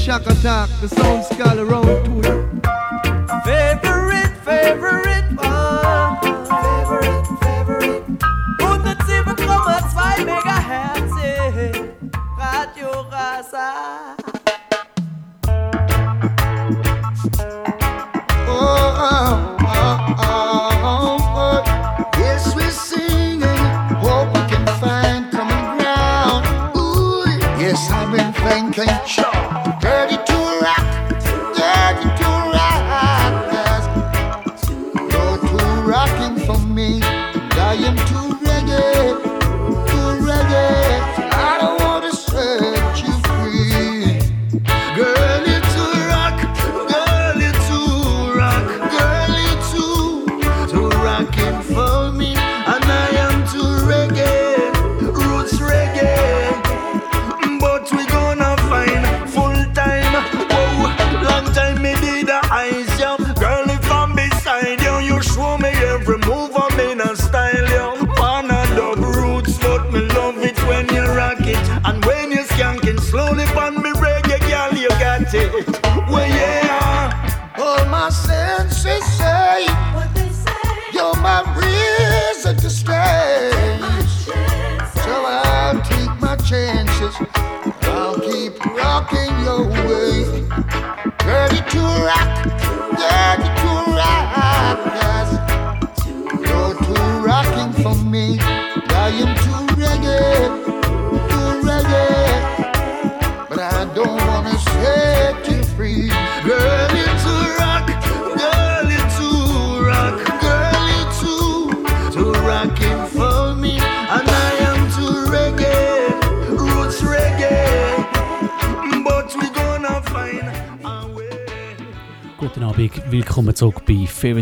Shock attack. The sound scale around to it. Favorite, favorite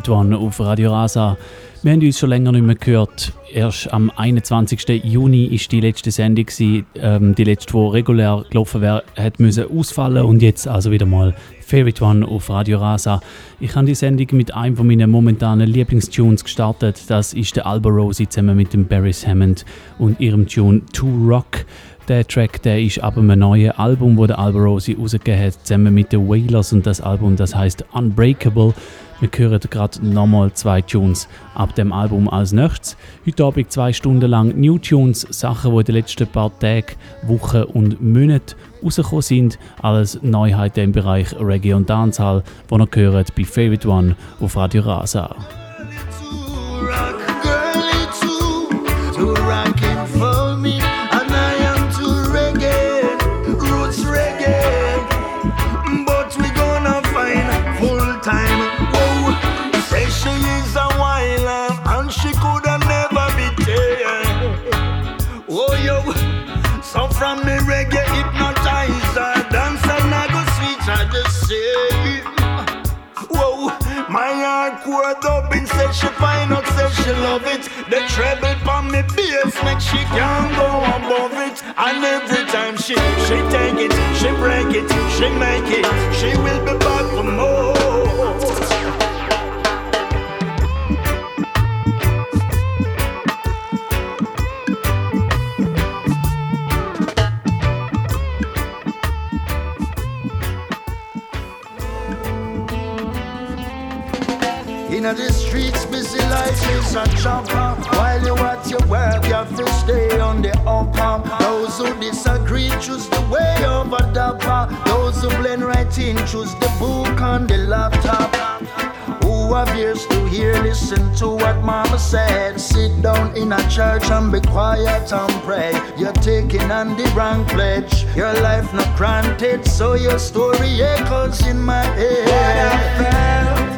One auf Radio Rasa. Wir haben uns schon länger nicht mehr gehört. Erst am 21. Juni ist die letzte Sendung, ähm, die letzte, die regulär gelaufen wäre, hat müssen ausfallen und jetzt also wieder mal Favorite One auf Radio Rasa. Ich habe die Sendung mit einem von meinen momentanen Lieblingstunes gestartet. Das ist der Alba Rosie zusammen mit dem Barry Hammond und ihrem Tune To Rock. Der Track der ist ab einem neuen Album, das der Alba Rosie rausgegeben hat, zusammen mit den Wailers und das Album, das heißt Unbreakable. Wir hören gerade nochmal zwei Tunes ab dem Album als nächstes. Heute Abend zwei Stunden lang New Tunes, Sachen, die in den letzten paar Tagen, Wochen und Monaten rausgekommen sind. Alles Neuheiten im Bereich Reggae und Dancehall, die ihr hört bei Favorite One auf Radio Rasa. Girl, you too, too just say. Whoa, my hardcore dubbing said she find out, said she love it. The treble on me bass make she can't go above it. And every time she she take it, she break it, she make it, she will be back for more. In the streets, busy life is a chopper. While you at your work, you have to stay on the upper. Those who disagree choose the way over dapper. Those who blend right in choose the book on the laptop. Who have ears to hear, listen to what mama said. Sit down in a church and be quiet and pray. You're taking on the wrong pledge. Your life not granted, so your story echoes in my head. What I felt,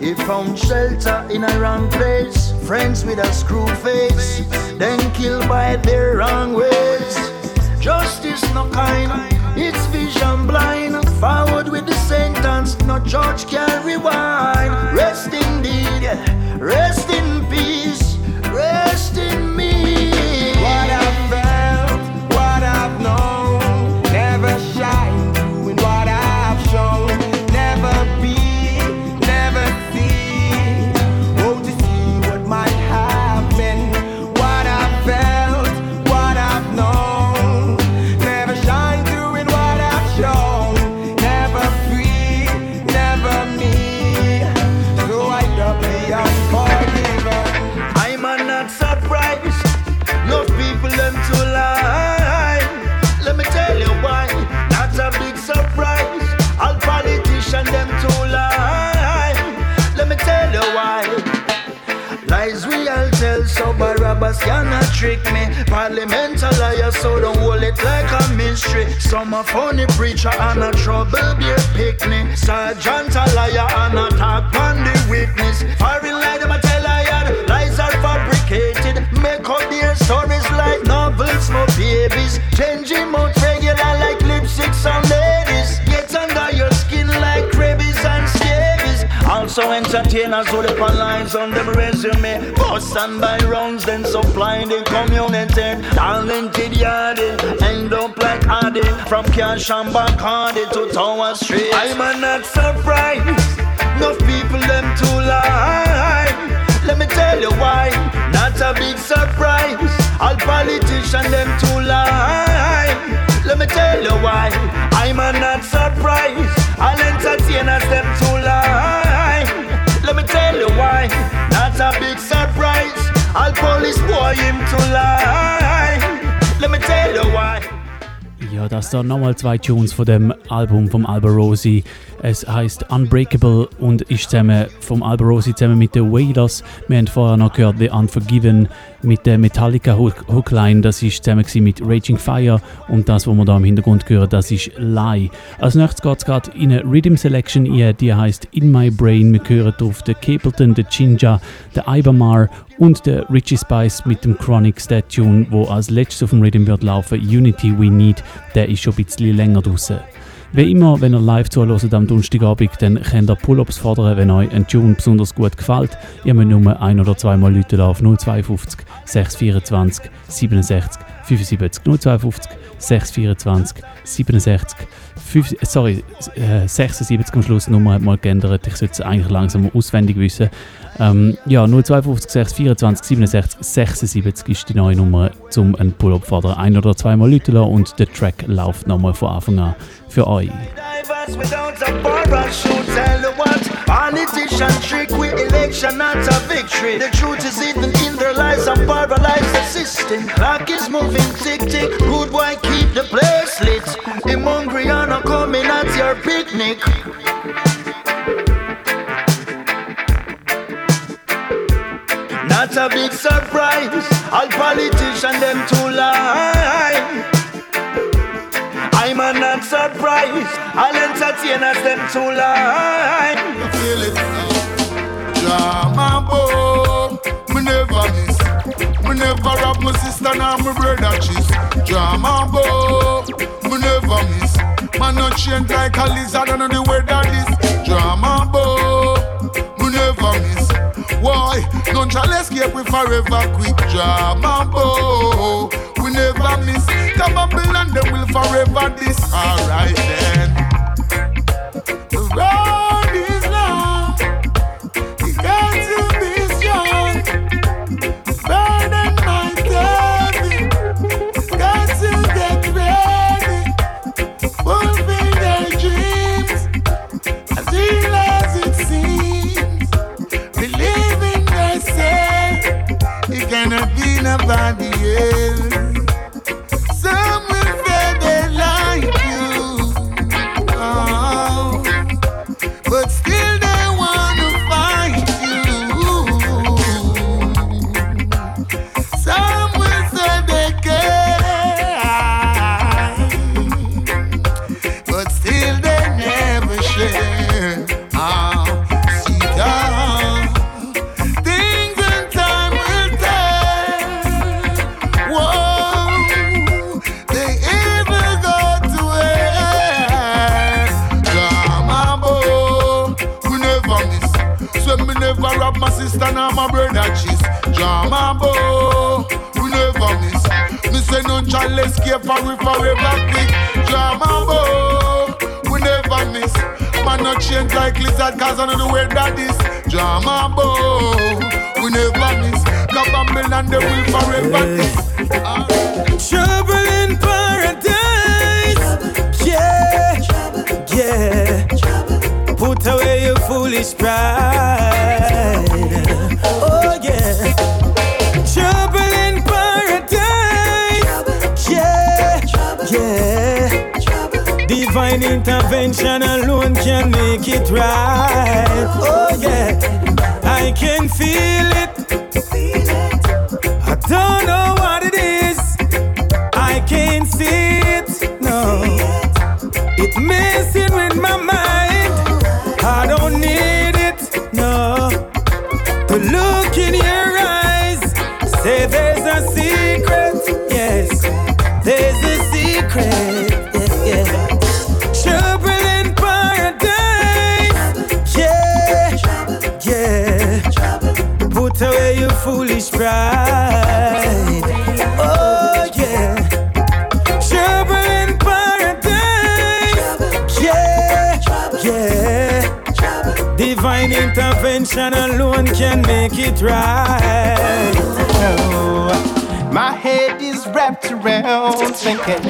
He found shelter in a wrong place. Friends with a screw face, then killed by their wrong ways. Justice no kind, it's vision blind. Forward with the sentence, no judge can rewind. Rest indeed, rest in peace, rest in mystery. Some a funny preacher and a trouble beer picnic. Sergeant a liar and a talk on the witness. Foreign lie, them a tell liar. Lies are fabricated. Make up their stories like novels for babies. Changing out Also entertainers who on lines on them resume. Boss and by rounds, then supplying the community. Talented yardie, end up like Addy. From Cash and Bacardi to Tower Street. I'm not surprised. No people them to lie. Let me tell you why. Not a big surprise. All politicians them to lie. Let me tell you why. I'm not surprised. All entertainers them to lie. Let me tell you why. Not a big surprise. All police boy him to lie. Let me tell you why. Ja, das sind nochmal zwei Tunes von dem Album vom Alba Rosi. Es heißt Unbreakable und ist zusammen vom Alba Rosi zusammen mit den Wailers. Wir haben vorher noch gehört The Unforgiven mit der Metallica Hook Hookline. Das ist zusammen mit Raging Fire und das, was wir da im Hintergrund hören, das ist Lie. Als nächstes geht es gerade in eine Rhythm Selection die heißt In My Brain. Wir hören auf den Capleton, den Ginger, den Ibermar und der Richie Spice mit dem Chronics, der Tune, wo als letztes auf dem Rhythm wird laufen, Unity We Need, der ist schon ein bisschen länger draußen. Wie immer, wenn ihr live zuhört am Donnerstagabend, dann könnt ihr Pull-Ups fordern, wenn euch ein Tune besonders gut gefällt. Ihr müsst nur ein- oder zweimal Leute auf 052 624 67 75 052 624 67 5, sorry, äh, 76 am Schluss, Nummer hat mal geändert. Ich sollte es eigentlich langsam auswendig wissen. Ähm, ja, 052 624 67 76 ist die neue Nummer, um einen Pull-Up fordern. Ein- oder zweimal Leute und der Track läuft nochmal von Anfang an für euch. Politician trick with election, not a victory. The truth is hidden in their lies and paralyzed the system. Clock is moving tick tick. Good boy, keep the place lit. I'm hungry I'm coming at your picnic. Not a big surprise. All politicians them to lie. I'm a not surprised. All entertainers them to lie. You feel it. Drama boy, me never miss. Me never rob my sister nor my brother cheese. Drama boy, me never miss. Man not change like a lizard under the weather this. Drama boy, we never miss. Why? None shall escape we forever quick. Drama boy, we never miss. Come up and them will forever this. Alright then. The nobody and my brother cheese. Drama boy, we never miss. Me say none shall escape and we forever quick. Drama boy, we never miss. Man not change like lizard cause I know the way that is. Drama boy, we never miss. Go Babylon, they will forever miss. Trouble in paradise. Yeah, yeah. Put away your foolish pride. Yeah. Divine intervention alone can make it right. Oh yeah. I can feel it. I don't know what it is. I can't see intervention alone can make it right. No, my head is wrapped around thinking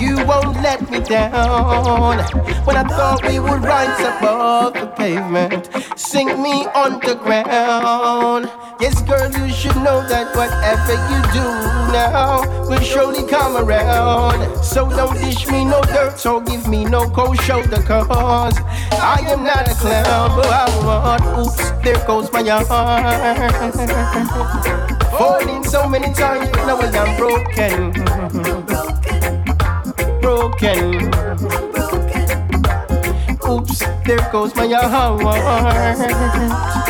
you won't let me down. When I thought we would rise above the pavement, sink me underground. Yes, girl, you should know that whatever you do now will surely come around. So don't dish me no dirt, so give me no cold shoulder, cause I am not a clown, but I want, oops, there goes my heart. Falling so many times, but now I'm broken. Broken. Oops, there goes my heart.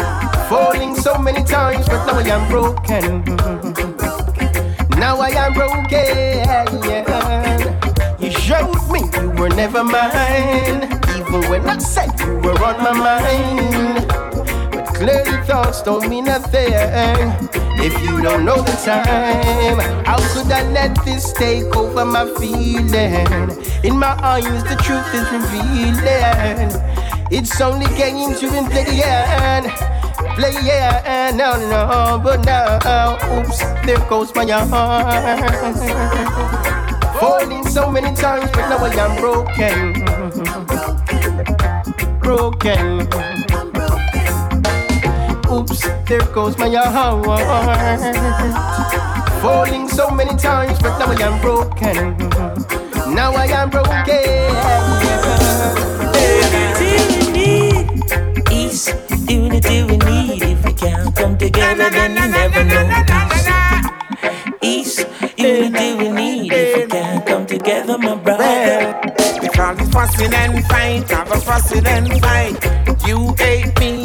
Falling so many times, but now I am broken. Now I am broken. You showed me you were never mine, even when I said you were on my mind. But clearly thoughts don't mean nothing if you don't know the time. How could I let this take over my feeling? In my eyes, the truth is revealing. It's only getting to been playing, playing. No, no, but now, oops, there goes my heart. Falling so many times, but now I am broken. Broken. Oops, there goes my heart. Falling so many times, but now I am broken. Now I am broken. Come together, then you never know. Peace, unity we need. If we can't come together, my brother. Because it's fussing and fight, have a fussing and fight. You hate me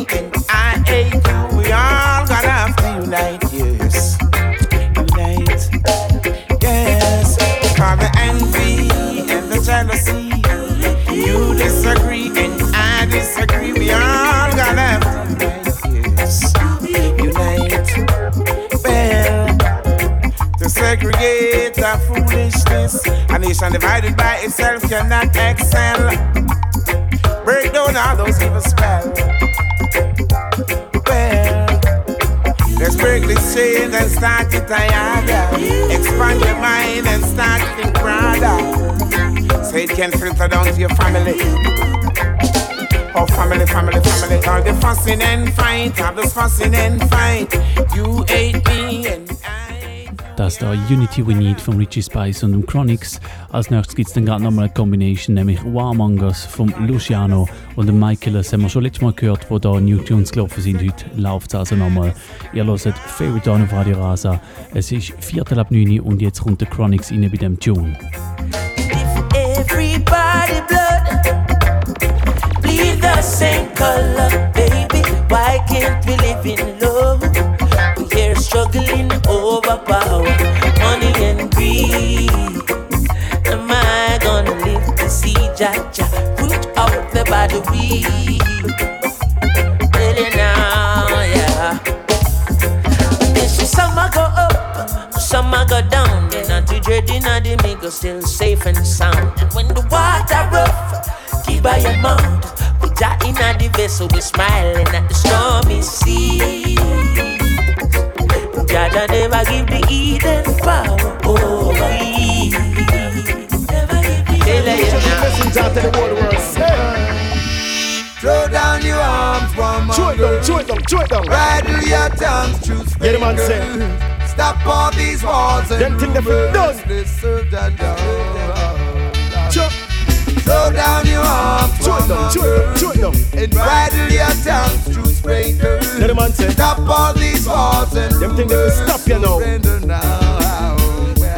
divided by itself cannot excel. Break down all those evil spells. Well, let's break this chain and start it higher. Expand your mind and start think broader. So it can filter down to your family. Oh, family, family, family. All the fussing and fight, all the fussing and fight. You hate me and. Das ist da Unity We Need von Richie Spice und dem Chronix. Als nächstes gibt es dann gerade nochmal eine Combination, nämlich Warm Us vom Luciano und dem Michael. Das haben wir schon letztes Mal gehört, wo da New Tunes gelaufen sind. Heute läuft es also nochmal. Ihr hört Favorite On auf Radio Rasa. Es ist Viertel ab 9 Uhr und jetzt kommt der Chronix rein bei dem Tune. Everybody blood bleed the same color, baby. Why can't we live in love? compare, struggling overpower money and greed. Am I gonna live to see Jaja root out the bad weed? Tell you now, yeah. This is summer go up, summer go down. Then I do dreading, I do make still safe and sound. And when the water rough, keep by your mouth. We die in the vessel, we smiling at the stormy sea. Jaja never give the Eden power over me. Never give the Throw down your arms, woman. Chew it down, chew it down, chew it down. Rattle your tongues, choose Yeah, the man fingers. Stop all these wars and Them think they feel rumors. done. Let's serve that down. Chew, Throw down your arms, chew it down, chew it down, chew it down. and rattle your tongues, choose Yeah, the man say. Stop all these wars and Them think they will stop you now.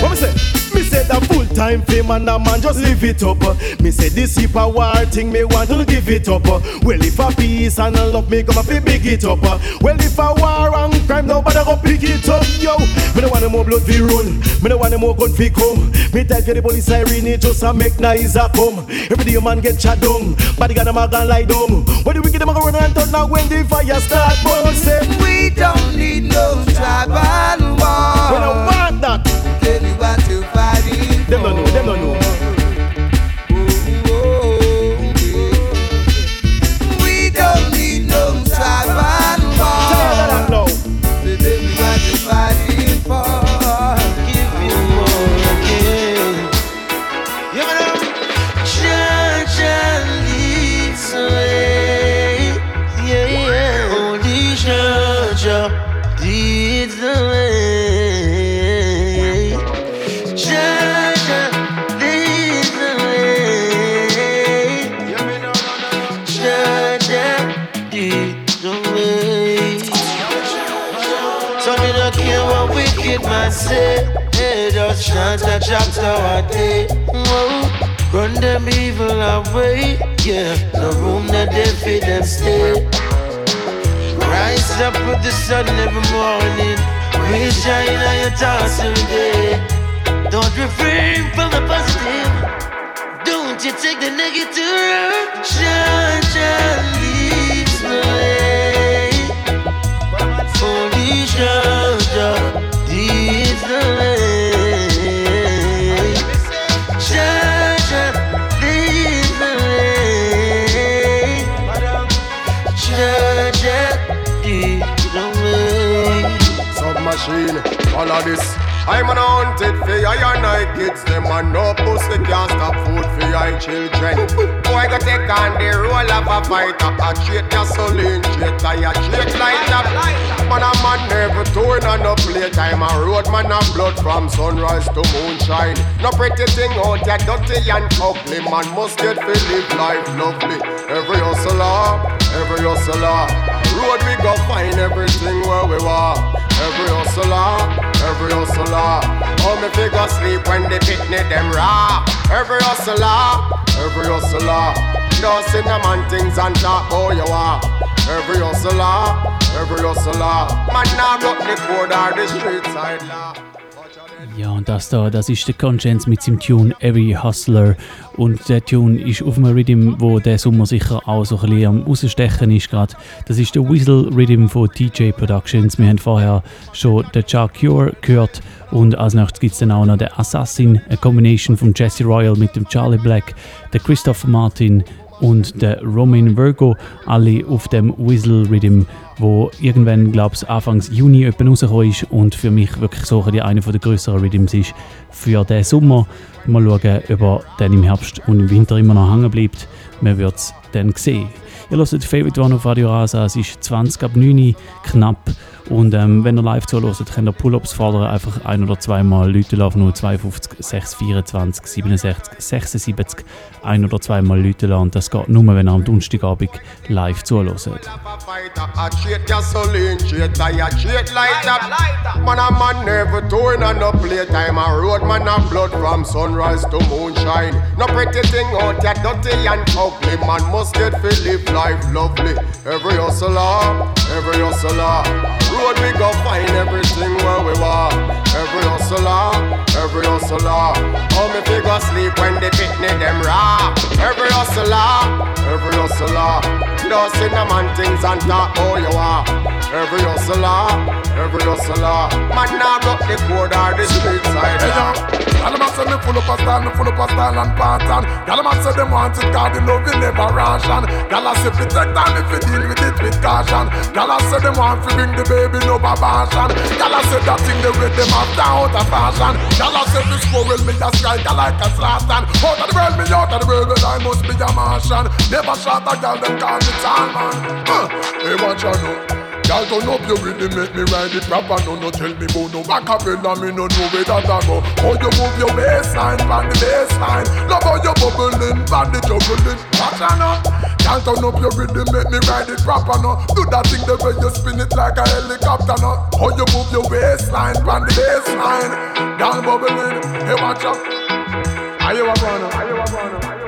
What me say? Me say that full time fame and a man just live it up. Me say this heap a war thing me want to give it up. Well if a peace and a love me come a fi big it up. Well if a war and crime nobody go pick it up. Yo, me no want no more blood fi run. Me no want no more gun fi come. Me tell you the police siren it just a make noise a come. Every day a man get shot down. Body got a gun lie down. When the wicked them a go run and turn now when the fire start. But say We don't need no tribal war. we don't want that. Them no know. Them no know. Chant a chapter a day. Whoa. Run them evil away. Yeah, no room that they feed them stay. Rise up with the sun every morning. We shine on your every day. Don't refrain from the positive. Don't you take the negative. Shine, shine, leads the way. Holy Jaja leads the way. Submachine, all of this. I'm an haunted for I and I kids them and no pussy can't stop food for I children. Boy go take on the role of a fighter, a treat gasoline, treat tire, treat light up. Man a man never turn on playtime, a road man a blood from sunrise to moonshine. No pretty thing out there, dirty and ugly, man must get to live life lovely. Every hustler, every hustler, road we go find everything where we walk. Every hustler, every hustler. How me figure sleep when the picnic them raw. Every hustler, every hustler. Don't no man things and talk how you are. Every hustler, every hustler. Man now broke the code or the street side law. Ja, und das da, das ist der Conscience mit seinem Tune Every Hustler. Und der Tune ist auf einem Rhythm, wo der Sommer sicher auch so ein bisschen am rausstechen ist gerade. Das ist der Whistle Rhythm von TJ Productions. Wir haben vorher schon den Chuck Cure gehört. Und als nächstes gibt es dann auch noch den Assassin, eine Combination von Jesse Royal mit dem Charlie Black, der Christopher Martin und der Roman Virgo, alle auf dem Whistle Rhythm, wo irgendwann, glaube ich, Anfangs Juni etwa rausgekommen ist und für mich wirklich so einer der größeren Rhythms ist für den Sommer. Mal schauen, ob er dann im Herbst und im Winter immer noch hängen bleibt. Man wird es dann sehen. Ihr hört Favorite One auf Radio Rasa, es ist 20 ab 9 Uhr, knapp. Und ähm, wenn ihr live zuhört, könnt ihr Pull-Ups fordern, einfach ein- oder zweimal Leute auf 052 624 67 76 ein- oder zweimal Leute. Und das geht nur, wenn ihr am Donnerstagabend live zuhört. Man a man never touring on no playtime. A road man a blood from sunrise to moonshine. No pretty thing out there, dirty and ugly. Man must get to live life lovely. Every hustler, ah, every hustler. Ah. Road we go find everything where we walk. Every hustler, ah, every hustler. How me figure sleep when the picnic them raw. Every hustler, every hustler. Don't see man things and talk how you are. Every hustler, every hustler. Man, now rock the code or the street side. Hey. All a say me full up a style, me full up a style and pattern. Y'all a say them want it 'cause they love you never ration. Y'all a say fi take time if you deal with it with caution. Y'all a say them want fi bring the baby no babashan. Y'all a say that thing they with them down out of fashion. Y'all a say this squirrel me a strike like a slatan. Out of the world me out of the world, but I must be a Martian. Never shot a girl them call me tall man. Uh, hey, watch out now. Y'all turn up your rhythm, make me ride it proper. No, no, tell me about no acapella, me no know where that I go. How you move your baseline, pan the baseline. Love how you bubbling, pan the juggling. Watch out now. Y'all turn up your rhythm, make me ride it proper No, Do that thing the way you spin it like a helicopter now. How you move your waistline, pan the baseline. Y'all bubbling, hey watch out. Are you a runner? Are you a runner?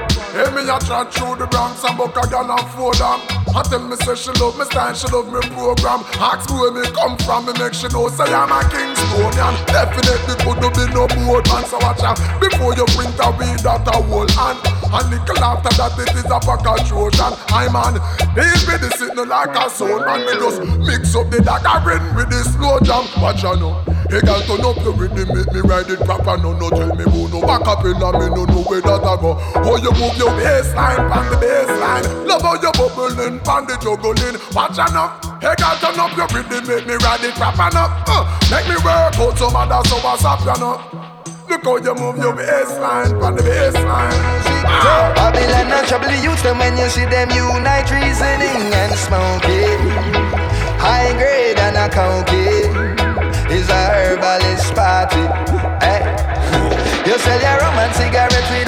Hey, me a chat through the Bronx and book a gal and four them. I tell me say she love me style, she love me program. Ask me where me come from, me make she know say I'm a Kingstonian. Definitely could be no boat man, so watch out before you print a weed that a whole hand. And nickel after that it is a pack of Trojan. I man, these be the sitting like a sound man. Me just mix up the dagger with the slow jam. Watch out now. Hey girl, turn up the rhythm, make me ride it proper. No, no, tell me who no back up in a me no know where that I go. How you move your baseline, pan the baseline. Love how you bubbling, pan the juggling. Watch now. Hey girl, turn up your rhythm, make me ride it proper now. Uh, make me work out some other so what's up, you know. Look how you move your baseline, pan the baseline. Ah. Babylon and trouble the youth, them when you see them unite reasoning and smoking. High grade and a counting is a herbalist party. Hey. You sell your rum and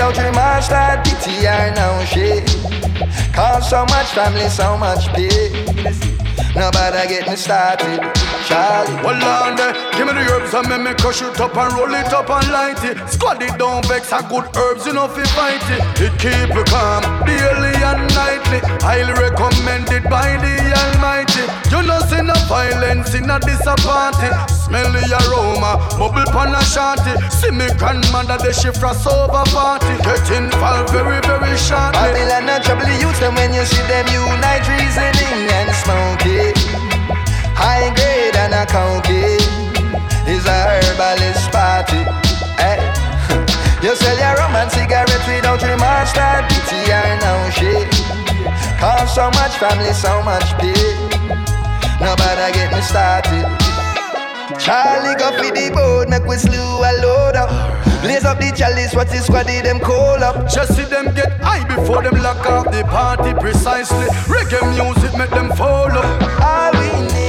cigarette without remorse, that pity or no shit. Cause so much family, so much pain. Nobody get me started. Charlie. Well, on there, give me the herbs and make me crush it up and roll it up and light it. Squad it down, vex a good herbs, you know, fi fight it. It keep you calm, daily and nightly. Highly recommended by the Almighty. You know, see no violence in a disappointing. Smell the aroma, bubble pan a shanty. See me grandmother, the shift frost over party. Get involved very, very shortly. Babylon and trouble the youth, and when you see them unite reasoning and smoking. High grade and a county is a herbalist party. Hey. Eh? you sell your rum and cigarettes without remorse, that pity or no shit. Cause so much family, so much pain. Nobody get me started. Charlie go for the boat, make we slew a load up. Blaze up the chalice, what is squaddy them call up. Just see them get high before them lock off the party precisely. Reggae music make them fall up. All we need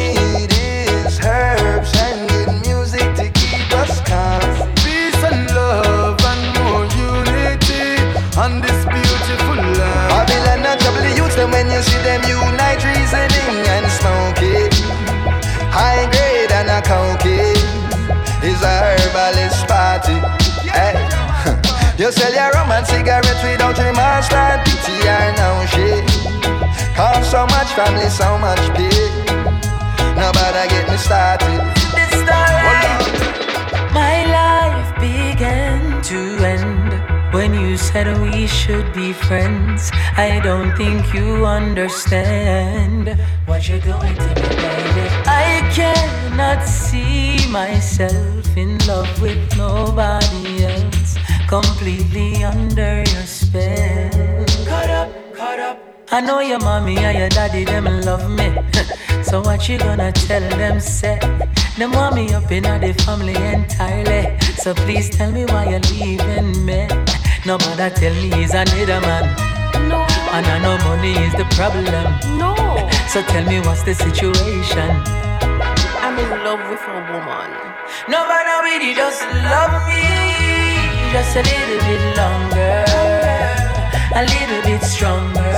you sell your rum and cigarettes without remorse, that pity or no shit. Cause so much family, so much pain. Nobody get me started. This story, my life began to end when you said we should be friends. I don't think you understand what you're doing to me, baby. I cannot see myself in love with nobody completely under your spell. Caught up, caught up. I know your mommy and your daddy them love me. so what you gonna tell them? Say them want me up in the family entirely. So please tell me why you're leaving me. Nobody tell me he's another man. No. And I know money is the problem. No. So tell me what's the situation? I'm in love with a woman. Nobody really just love me. Just a little bit longer. A little bit stronger.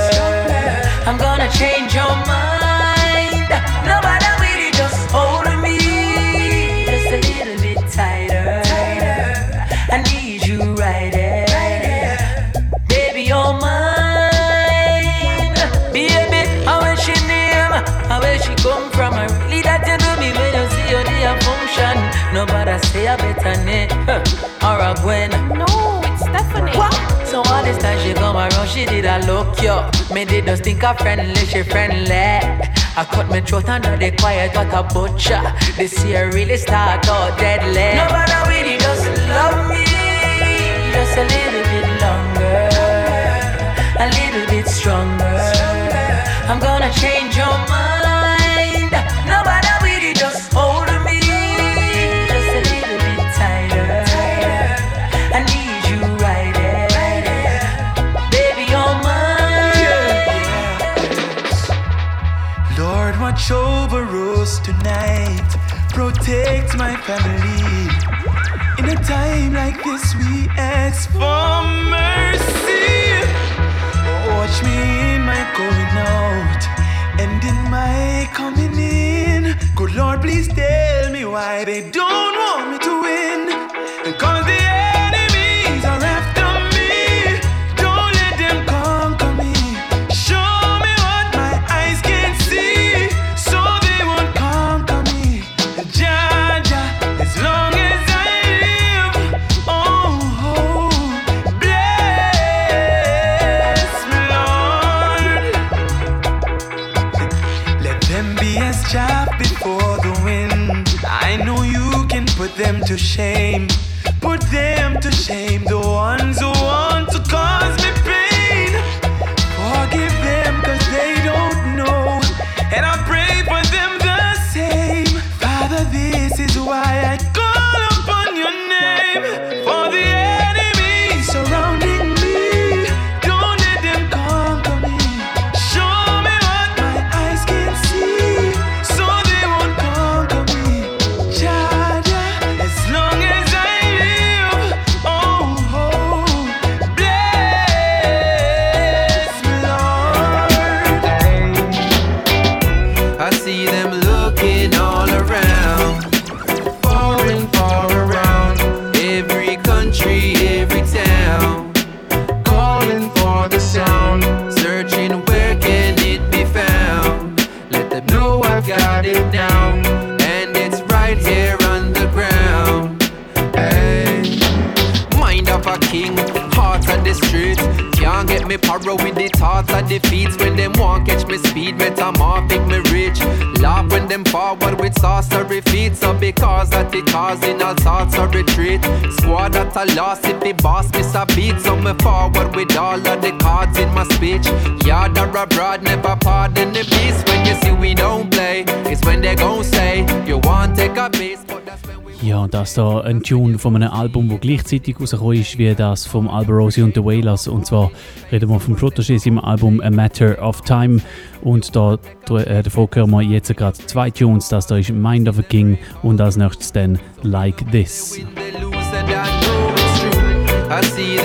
I'm gonna change your mind. Nobody really just hold me. Just a little bit tighter. I need you right there. Baby, you're mine. Baby, how is she name? How where she come from? I really that you do me when you see your day function. Nobody say a better name or a Gwen. No, it's Stephanie. What? So all this time she come around, she did a look yo. Me did just think her friendly, she friendly. I cut my throat under they quiet like a butcher. This year really start out deadly. Nobody really just love me, just a little bit longer, a little bit stronger. I'm gonna change your mind. Tonight. Protect my family. In a time like this, we ask for mercy. Watch me in my going out and in my coming in. Good Lord, please tell me why they don't want me with sorcery feet. So because that it causing all sorts of retreat. Squad that I lost if the boss miss a beat. So me forward with all of the cards in my speech. Yard or abroad, never pardon the beast. When you see we don't play, it's when they gon' say you want take a piece. Ja, das da ein Tune von einem Album, das gleichzeitig rausgekommen ist wie das vom Alborosi und the Wailers. Und zwar reden wir vom Protégé im Album A Matter of Time. Und da äh, davor hören wir jetzt gerade zwei Tunes. Das da ist Mind of a King und als nächstes dann Like This. I see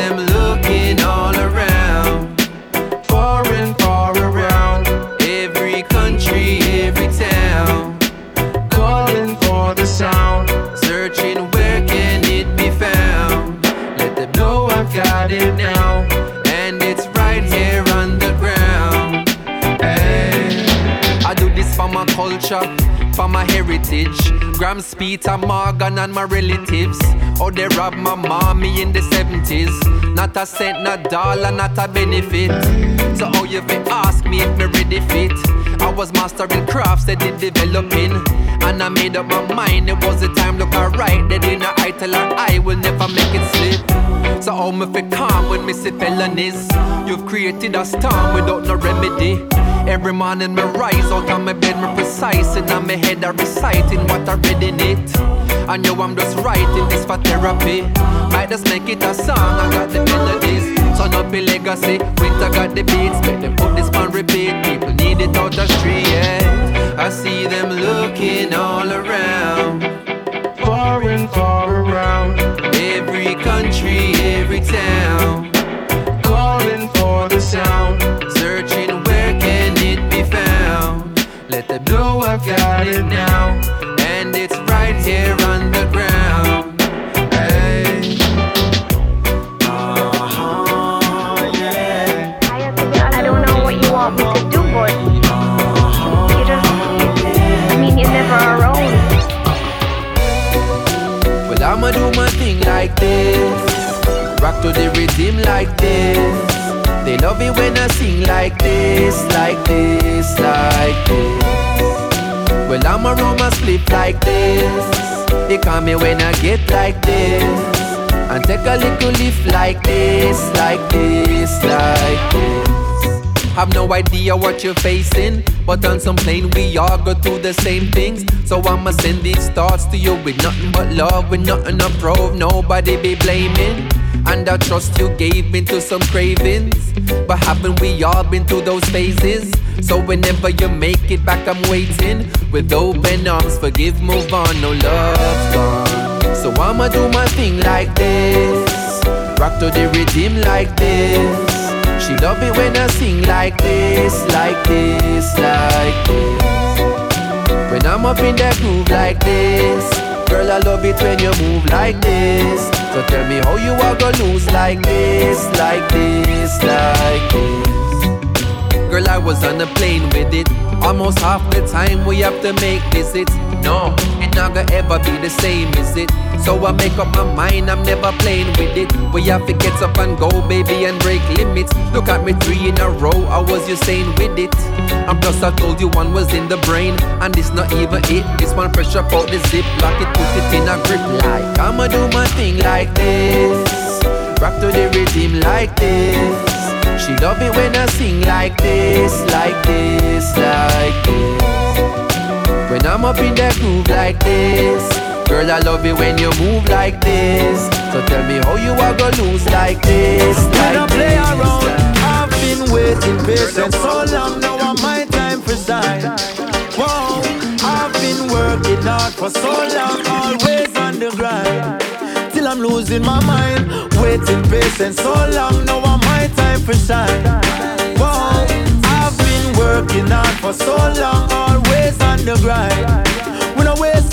culture, for my heritage. Grams, Peter, Morgan, and my relatives. Oh, they robbed my mommy in the 70s. Not a cent, not a dollar, not a benefit. So, how you fi ask me if me ready fit? I was mastering crafts that did developing. And I made up my mind, it was the time look alright. They didn't I tell I will never make it slip. So how me fi calm when me see felonies? You've created a storm without no remedy. Every morning me rise out of my bed, me precise and on my head I reciting what I read in it. I know I'm just writing this for therapy. Might just make it a song, I got the melodies. Turn up a legacy, winter got the beats. Make them put this on repeat. People need it out the street. I see them looking all around, far and far a little lift like this, like this, like this. Have no idea what you're facing, but on some plane we all go through the same things. So I'ma send these thoughts to you with nothing but love, with nothing to prove, nobody be blaming. And I trust you gave me to some cravings. But haven't we all been through those phases? So whenever you make it back, I'm waiting with open arms. Forgive, move on, no love's gone. So I'ma do my thing like this. Rock to the rhythm like this. She love it when I sing like this, like this, like this. When I'm up in that groove like this. Girl, I love it when you move like this. So tell me how you are gonna lose like this, like this, like this. Girl, I was on a plane with it. Almost half the time we have to make visits. No, it not gonna ever be the same, is it? So I make up my mind, I'm never playing with it. We have to get up and go, baby, and break limits. Look at me three in a row, how was you saying with it? And plus I told you one was in the brain, and it's not even it. This one fresh up out the zip, lock it, put it in a grip like I'ma do my thing like this. Rock to the rhythm like this. She love it when I sing like this, like this, like this. When I'm up in that groove like this. Girl, I love it when you move like this. So tell me how you are gonna lose like this. Like When I play this, around, like- I've been waiting patient so long. Now I'm my time for shine. Whoa, I've been working hard for so long, always on the grind. Till I'm losing my mind, waiting patient so long. Now I'm my time for shine. Whoa, I've been working hard for so long, always on the grind.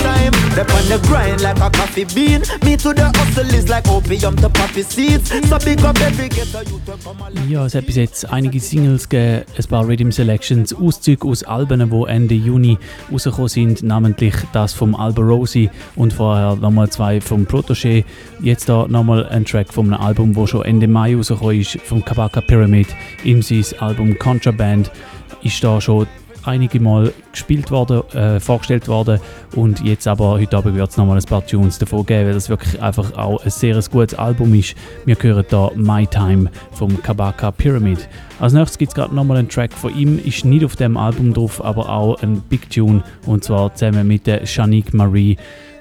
Time, step on the grind like a coffee bean. Me to the hustle is like opium to poppy seeds. So big up every ghetto alive. Ja, es hat bis jetzt einige Singles gegeben, ein paar Rhythm Selections, Auszüge aus Alben, die Ende Juni rausgekommen sind, namentlich das vom Alba Rosie und vorher nochmal zwei vom Protégé. Jetzt da nochmal ein Track von einem Album, wo schon Ende Mai rausgekommen ist, vom Kabaka Pyramid. Ihm sein Album Contraband ist da schon einige Mal gespielt worden, äh, vorgestellt worden und jetzt aber heute Abend wird es nochmal ein paar Tunes davon geben, weil das wirklich einfach auch ein sehr gutes Album ist. Wir hören da My Time vom Kabaka Pyramid. Als nächstes gibt es gerade nochmal einen Track von ihm, ist nicht auf dem Album drauf, aber auch ein Big Tune und zwar zusammen mit der Shanique Marie,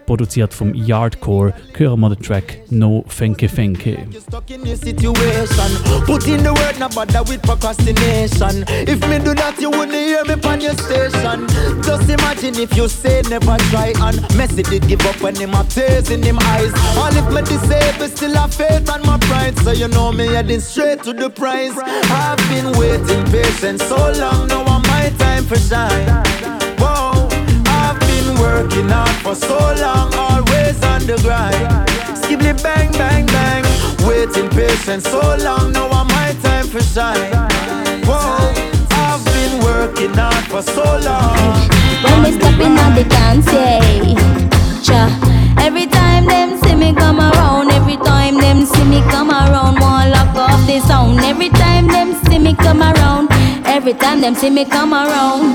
produziert vom Yardcore. Hören wir den Track No Fenke Fenke. Stuck in this situation. Put in the word, not bother with procrastination. If me do that, you wouldn't hear me on your station. Just imagine if you say never try and Messi did give up when him have tears in him eyes. All if me disabled, still have faith and my pride. So you know me heading straight to the prize. I've been waiting patient so long, now my time for shine. Whoa, working hard for so long, always on the grind. Skibly bang, bang, bang. Waiting patient so long, now I'm my time for shine. Whoa, I've been working hard for so long. When me step in at the dance, yeah. Cha. Every time them see me come around, every time them see me come around, one lock off the sound. Every time them see me come around, every time them see me come around.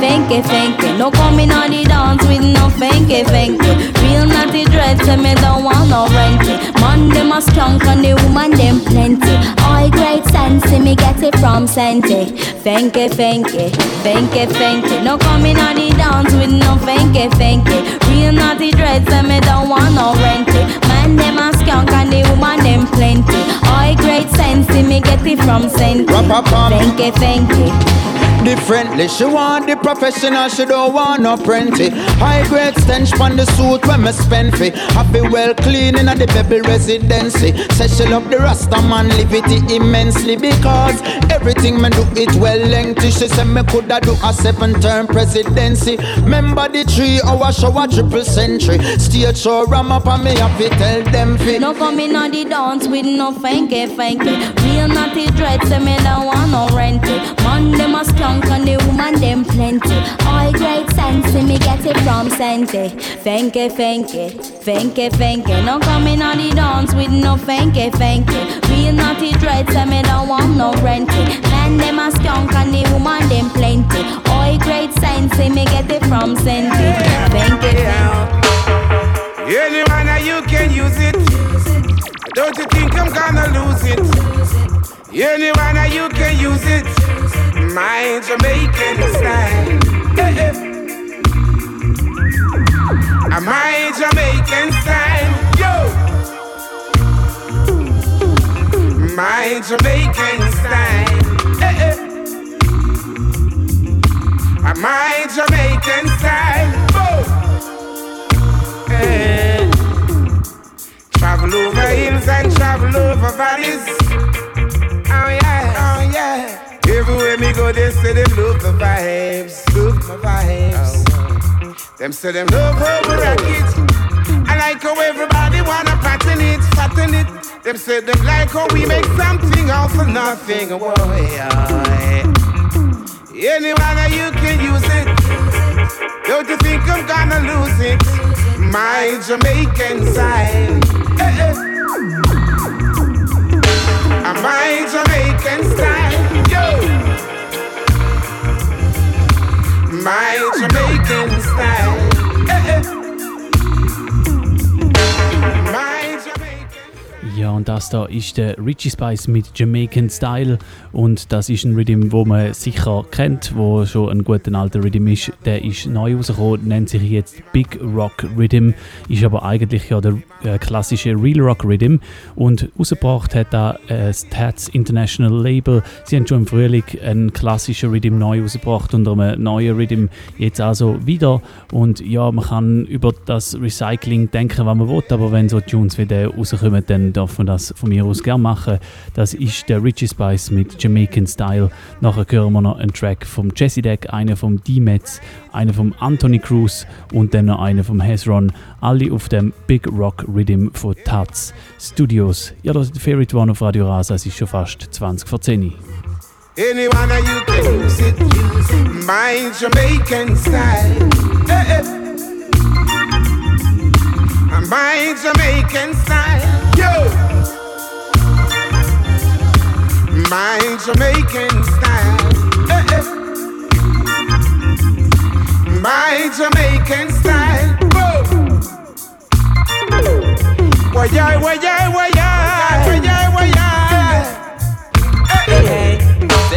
Fenke, fenke, no coming on the dance with no fenke, fenke. Real naughty dread, say me don't want no rent. Man, them a strong and the woman them plenty. All great sense, see me get it from Sente. Fenke, fenke, fenke, fenke. No coming on the dance with no fenke, fenke. Real naughty dread, say me don't want no rent. Man, them a skunk and the woman them plenty. All great sense, see me get it from Sente. Fenke, fenke. Differently, she want the professional, she don't want no prenty. High grade stench on the suit when me spend fi. It well clean in the baby residency. Say she love the Rasta man, live it immensely because everything me do it well lengthy. She say me coulda do a seven term presidency. Remember the three hour show a triple century. Stage show ram up and me have to tell them fi. No coming on the dance with no fanky fanky. Real naughty dread, say me don't want no rent. Man, them a skunk and the woman them plenty. All great sense, me get it from Sente. Fenke, fenke, fenke, fenke. No coming on the dance with no fenke, fenke. Real naughty dread, say me don't want no renting. Man, them a skunk and the woman them plenty. Oi, great sense, me get it from Sente. Fenke, fenke. Anyone of you can use it. Don't you think I'm gonna lose it? Anyone of you can use it. My Jamaican. Eh, eh. Uh, My Jamaican style. Yo. My Jamaican. Eh, eh. Uh, My Jamaican style. Boom. Eh. Travel over hills and travel over valleys. Oh yeah, oh yeah. Everywhere me go, they say they love the vibes, love my vibes. Them say them love how we rock it. I like how everybody wanna pattern it, pattern it. Them say them like how we make something out of nothing. Oh yeah. Any one you can use it. Don't you think I'm gonna lose it? My Jamaican side. Eh, eh. Uh, My Jamaican style. My Jamaican style. Eh, eh. Ja, und das da ist der Richie Spice mit Jamaican Style. Und das ist ein Rhythm, wo man sicher kennt, wo schon ein guter alter Rhythm ist. Der ist neu rausgekommen, nennt sich jetzt Big Rock Rhythm, ist aber eigentlich ja der äh, klassische Real Rock Rhythm. Und rausgebracht hat da äh, Tats International Label. Sie haben schon im Frühling einen klassischen Rhythm neu rausgebracht unter einem neuen Rhythm. Jetzt also wieder. Und ja, man kann über das Recycling denken, was man will, aber wenn so Tunes wie der rauskommen, dann darf man das von mir aus gerne machen. Das ist der Richie Spice mit Jamaican Style. Nachher hören wir noch einen Track vom Jesse Deck, einen vom D-Metz, einen vom Anthony Cruz und dann noch einen vom Hezron. Alle auf dem Big Rock Rhythm von Taz Studios. Ja, das ist der Favorite One auf Radio Rasa. Es ist schon fast 20 vor 10 Uhr. Any one of you can use it. My Jamaican style. My Jamaican style. Yo. My Jamaican style. Eh, eh. My Jamaican style. Boom. Why, why, why, why, why, why,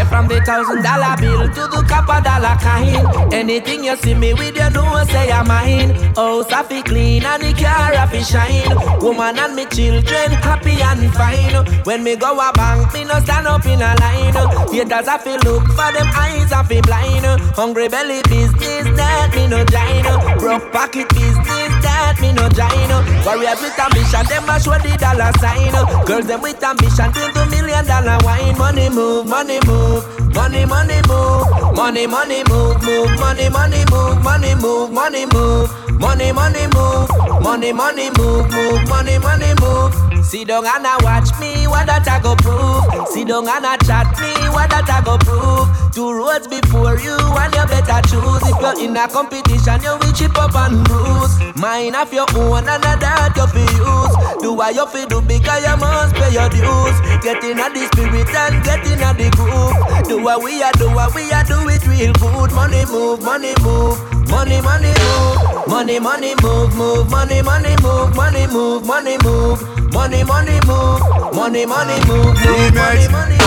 from the thousand dollar bill to the copper dollar kind. Anything you see me with, you know say I'm mine. House I clean and the car I shine. Woman and me children happy and fine. When me go a bank, me no stand up in a line. Haters I fi look for them eyes I fi blind. Hungry belly business that me no join. Broke pocket business that me no join. Warriors with ambition, them a show the dollar sign. Girls them with ambition, twenty million dollar wine. Money move, money move, money money move, money money move, move, money money move, money move, money move, money money move, money money move, move, money money move. Sit down and a watch me, what that I go prove. Sit down and a chat me, what that I go prove. Two roads before you, and you better choose. If you're in a competition, you will chip up and bruise. Mine of your own, and that you fi use. Do what you fi do because you must pay your dues. Get in a the spirit and get in the groove. Do what we are, do what we are, do it real good. Money move, money move, money money move, money money move, move, money money move, money move, money move, money money move, money money move, move, money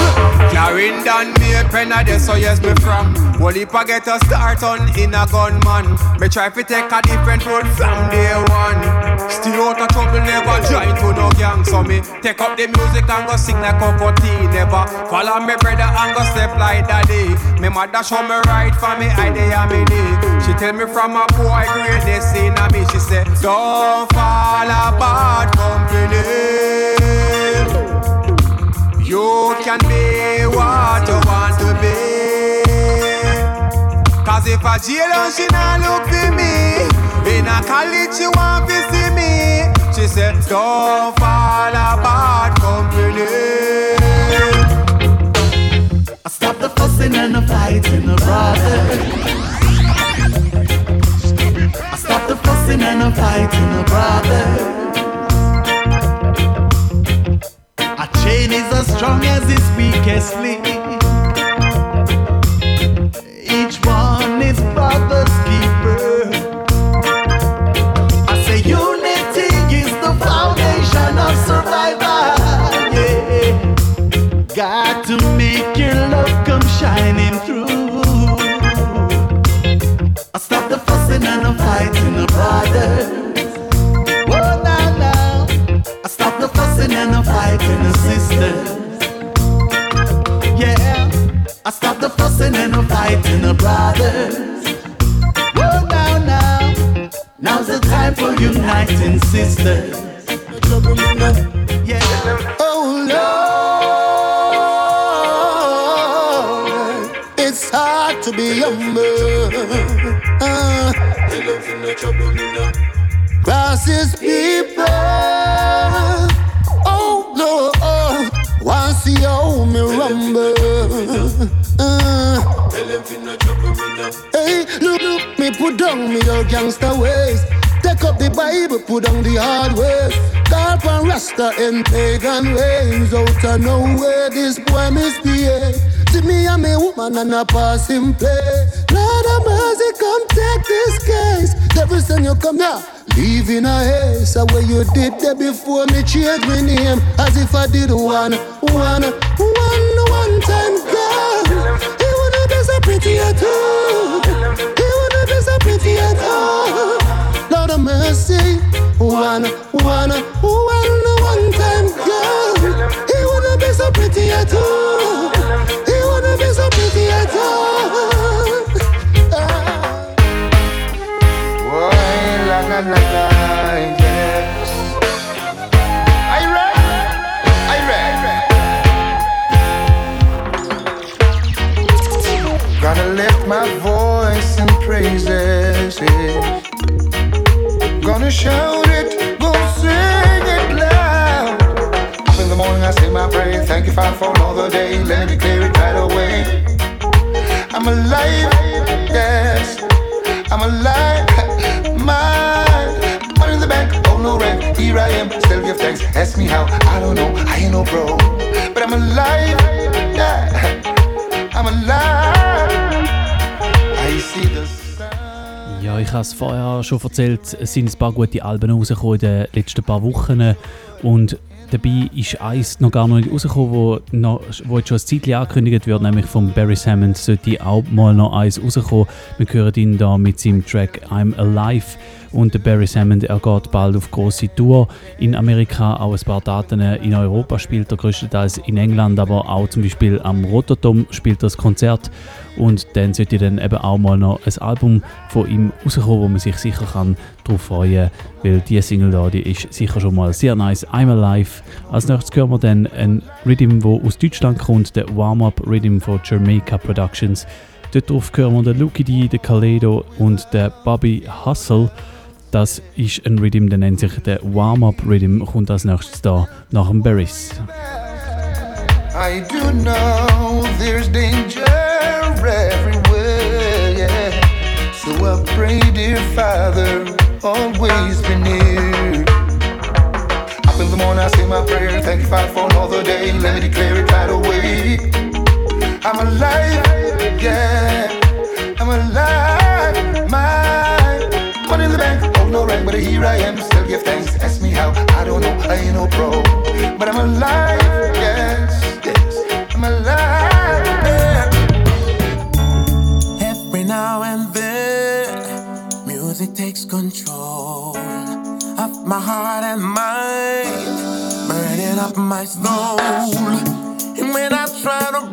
money. Clarendon, me a pen a so yes me from. Well, I get a start on in a gunman, me try to take a different road from day one. Stay out of trouble, never join to no gang. So me take up the music and go sing like Coco T. Never follow me brother and go step like daddy. Me mother show me right for me idea me need. She tell me from a boy greatness in a me. She said, Don't fall apart, company. You can be what you want to be. Cause if a jail she not look for me, in a college she want to see me. She said, don't fall apart, company. I stop the fussing and the fighting, brother. I stop the fussing and the fighting, a brother. A chain is as strong as its weakest link. Each one is brother's keeper. I say unity is the foundation of survival. Yeah. Got to make your love come shining through. I stop the fussing and the fighting, the brothers. Fussing and the fighting, the sisters. Yeah. I stop the fussing and the fighting, the brothers. Oh, now, now. Now's the time for uniting sisters. Yeah. Oh Lord, it's hard to be humble. Uh, Crosses people. Put down me old gangster ways. Take up the Bible, put down the hard ways. Call from Rasta and pagan ways. Out of nowhere, this boy misbehave. See me and me woman and a passing play. Lord of mercy, come take this case. Every time you come here, leave in a haste. So what you did that before me change my name, as if I did one, one, one, one time girl. He wanna be so pretty at all. Mercy, one, one, one, one time girl. He wanna be so pretty at all. He wanna be so pretty at all. Why, la la la la, yes. Ready? Are you ready? Gonna lift my voice in praises. yeah. Gonna shout it, gonna sing it loud. Up in the morning, I say my prayer. Thank you, Father, for another day. Let me clear it right away. I'm alive, yes. I'm alive, my money in the bank, oh no rent. Here I am, still give thanks. Ask me how, I don't know, I ain't no pro, but I'm alive, yeah. I'm alive. Ich habe es vorher schon erzählt, es sind ein paar gute Alben rausgekommen in den letzten paar Wochen und dabei ist eins noch gar nicht rausgekommen, wo, noch, wo jetzt schon ein Zeitchen angekündigt wird, nämlich von Barry Hammond sollte auch mal noch eins rauskommen. Wir hören ihn da mit seinem Track I'm Alive und der Barry Hammond er geht bald auf große Tour in Amerika, auch ein paar Daten in Europa spielt er größtenteils in England, aber auch zum Beispiel am Rotterdam spielt er das Konzert und dann sollte dann eben auch mal noch ein Album von ihm rauskommen, wo man sich sicher kann darauf freuen weil die Single da, die ist sicher schon mal sehr nice. I'm Alive. Als nächstes hören wir dann ein Rhythm, der aus Deutschland kommt, der Warm-Up Rhythm von Jamaica Productions. Dort drauf hören wir den Lucky D, den Kaledo und den Bobby Hustle. Das ist ein Rhythm, der nennt sich der Warm-Up Rhythm, kommt als nächstes da nach dem Barris. I do know there's danger everywhere, yeah. So I pray, dear Father, always be near. Up in the morning, I say my prayer. Thank you, Father, for another day. Let me declare it right away. I'm alive, yeah. I'm alive, my rank, but here I am. Still give thanks. Ask me how, I don't know. I ain't no pro, but I'm alive, yes, yes. I'm alive, yeah. Every now and then, music takes control of my heart and mind, burning up my soul. And when I try to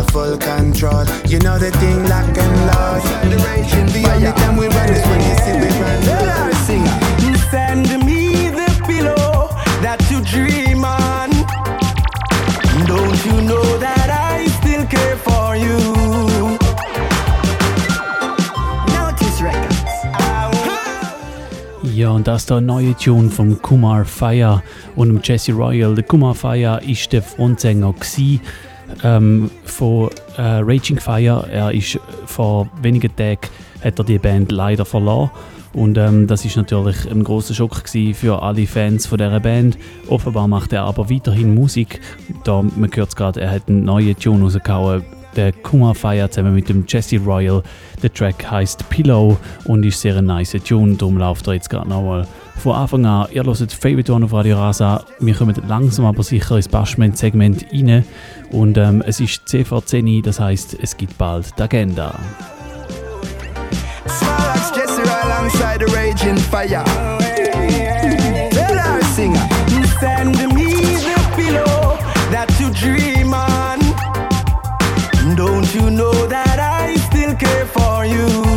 a full control. You know the thing lock and load. The only time we run is when you see we run. Send me the pillow that you dream on. Don't you know that I still care for you? Notice Records. Ja, und das ist der neue Tune vom Kumar Fire und Jesse Royal. Der Kumar Fire ist der Frontsänger gsi, ähm, von äh, Raging Fire. Er ist vor wenigen Tagen hat er die Band leider verloren. Und ähm, das ist natürlich ein großer Schock für alle Fans von dieser Band. Offenbar macht er aber weiterhin Musik. Da, man hört es gerade, er hat einen neuen Tune rausgehauen. Der Kumar Fire zusammen mit dem Jesse Royal. Der Track heißt Pillow und ist sehr ein nice Tune. Darum läuft er jetzt gerade nochmal von Anfang an. Ihr hört Favorite One auf Radio Rasa. Wir kommen langsam aber sicher ins Bashment-Segment rein. Und ähm, es ist CV10, das heißt, es gibt bald die Agenda. Smallest Jesse alongside the raging fire. Tell our singer, Send me the pillow that you dream on. Don't you know that I still care for you?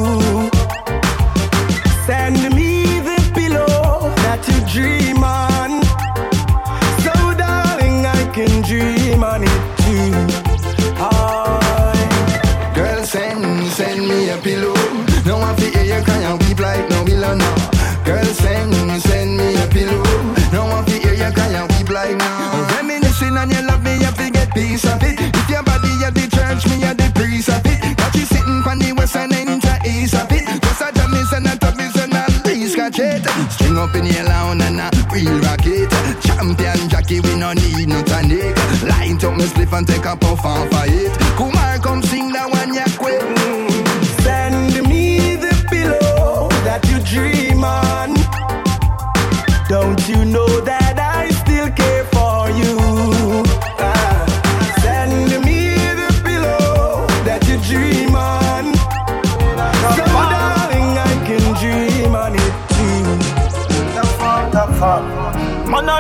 Piece of it. If your body at the church, me at the priest of it. Got you sitting on the west and enter east of it. Just a Johnny's and a Tubby's and a Lee's catch it. String up in your lounge and a real rocket. Champion Jackie, we no need no tonic. Line up me spliff and take a puff off of it. Kumar, come sing that one ya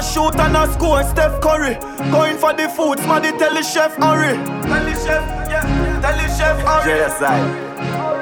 shoot and a score, Steph Curry. Going for the food, smarty tell the chef hurry. Tell the chef, yeah, tell the chef hurry.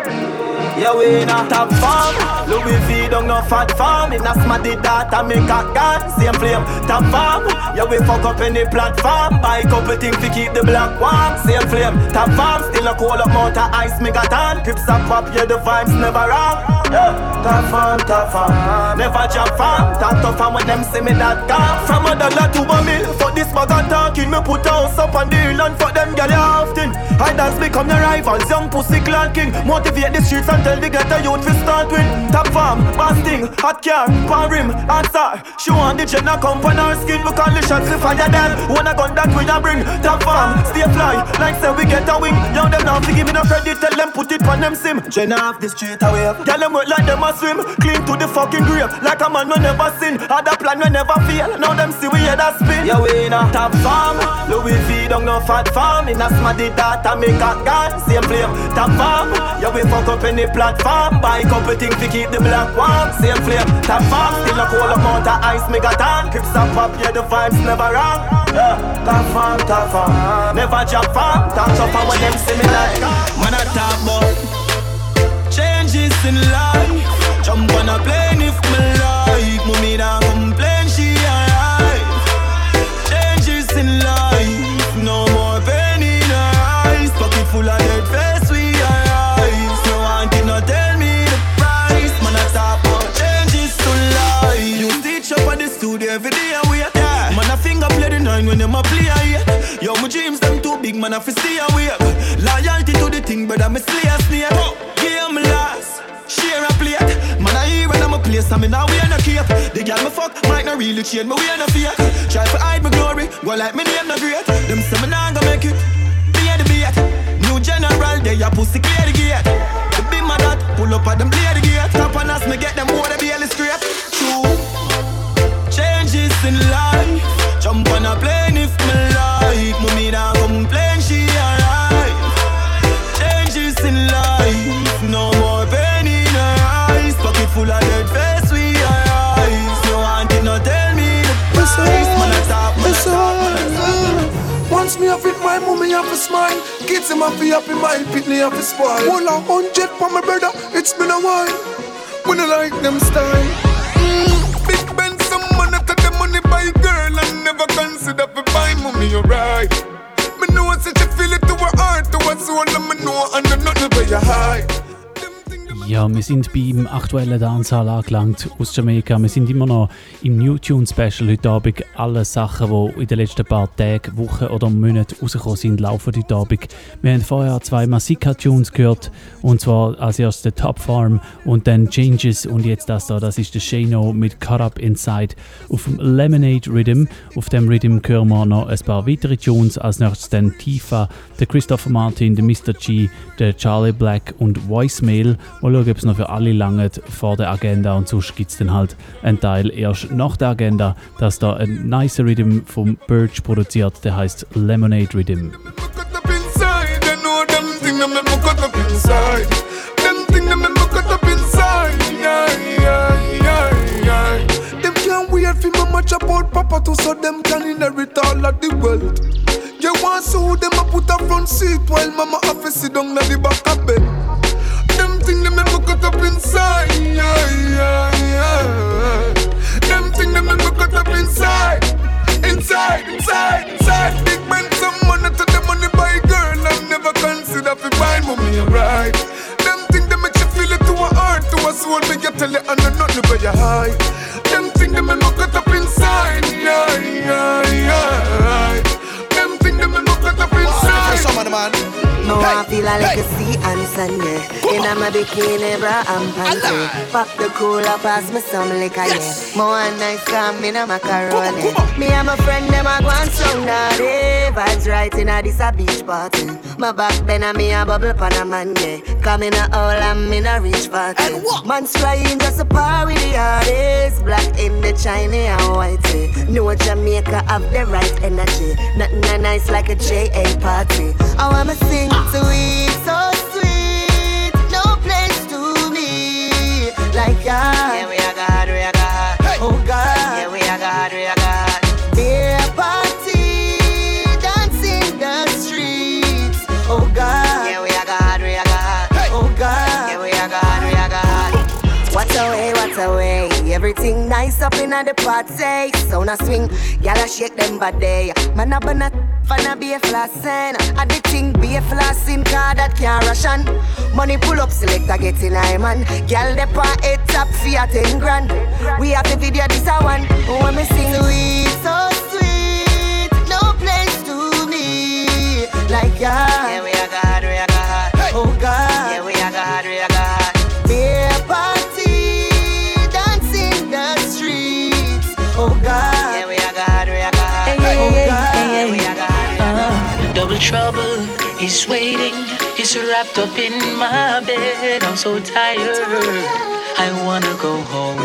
Yeah, we a top farm. Louis V don't no fat farm. In a smarty data make a gun. Same flame, top farm. Yeah, we fuck up any platform. Buy couple things to keep the block warm. Same flame, top farm. Still a cold up mount of ice megaton. Crips and pop, yeah, the vibes never wrong. Yeah, top farm, top farm. Never jump farm. Top tough farm when them see me that calm. From a dollar to a mil. Fuck this bag of talking. Me put house up on the hill and fuck them gal often. I dance become the rivals. Young pussy clan king. Motivate the streets and tell the ghetto youth fi start with top farm, basting, hot car, pan rim, star. She want the Jenna come on her skin because the shots we fire them. Wanna gun that we a bring top farm, stay fly. Like say we get a wing, young them now give me no credit, tell them put it on them sim. Jenna off the street away. Tell them work like them a swim, clean to the fucking grave, like a man we never sin. Had a plan we never fail. Now them see we head a spin. Yeah we in a top farm, Louis V don't no fat farm. In a smarty data make a gun, same flame. Top farm, yeah we fuck up any platform. Buy couple things to keep the black warm. Same flame. Top farm, still a cold amount of ice megaton. Crips up up, yeah the vibes never wrong. Yeah, top farm, top farm, never drop farm. Top tough when them see me like. Man a top boy. Changes in life. Jump on a plane if me like. Mummy don't complain, dreams them too big, man, I fi stay awake. Loyalty to the thing, brother, me slay a snake. Game last, share a plate. Man, I hear when I'm a place, I'm in a way no cape. The girl me fuck might not really change, me way no fake. Try to hide my glory, go like me name no great. Them say me nah go make it, be a debate. New general, they a pussy clear the gate. The big man that pull up at them play the gate. Top on us, me get them water barely straight. True. Changes in life. Jump on a plane have a smile. Kids them have to happy, my pitney have a spoil. One a hundred for my brother, it's been a while. When I like them style. Mm, Big Ben, some money to the money buy a girl, and never consider for buy mommy, you right. Me know such a feel it to her heart, to her soul, and me know under nothing but your high. Ja, wir sind beim aktuellen Dancehall angelangt aus Jamaika. Wir sind immer noch im New Tune Special heute Abend. Alle Sachen, die in den letzten paar Tagen, Wochen oder Monaten rausgekommen sind, laufen heute Abend. Wir haben vorher zwei Masika-Tunes gehört. Und zwar als erstes Top Farm und dann Changes. Und jetzt das da, das ist der Shano mit Cut Up Inside auf dem Lemonade Rhythm. Auf dem Rhythm hören wir noch ein paar weitere Tunes. Als nächstes dann Tifa, der Christopher Martin, der Mr. G, der Charlie Black und Voicemail. Mal schauen, ob es noch für alle langt vor der Agenda und sonst gibt es dann halt einen Teil erst nach der Agenda. Das da ein nice Rhythm vom Birch produziert, der heißt Lemonade Rhythm. much about Papa to so them can inherit all of the wealth. You want so them a put a front seat while Mama have sit down at the back of bed. Up inside. Yeah, yeah, yeah. Them thing that make me cut up inside. Inside, inside, inside. Big man, some money to the money buy girl. I never consider fi buy mommy right. Them thing that make you feel it to a heart, to a soul. Me you tell you I know nothing but your high. Them thing that make me cut up inside. Yeah, yeah, yeah. Them thing that make me cut up inside. Some the man. I feel like a sea and Sunday. In a my bikini, bra and panty. Pop the cooler, pass me some liquor, yeah. More nice come in a macaroni. Me and my friend, them a go and strong daddy. Vibes right in a this a beach party. My back bend and me a bubble pan a man, yeah. Come in a all and in a rich party. Man's trying just a par with the artists. Black in the China and white, yeah. No Jamaica have the right energy. Nothing a nice like a JA party. Oh, I wanna sing ah. sweet, so sweet. No place to be like ya. Yeah, we are God, we are God. Oh God. Yeah, we are God, we are God. Everything nice up in the party. Sound a swing, y'all shake them body. Man up on a Fanna be a flossing. I the thing be a flossing car that can't ration. Money pull up, select a get in I man. Girl, the pa eight top a ten grand. We have the video this a one. When me sing sweet, so sweet. No place to be like ya. Is waiting. He's wrapped up in my bed. I'm so tired. I wanna go home.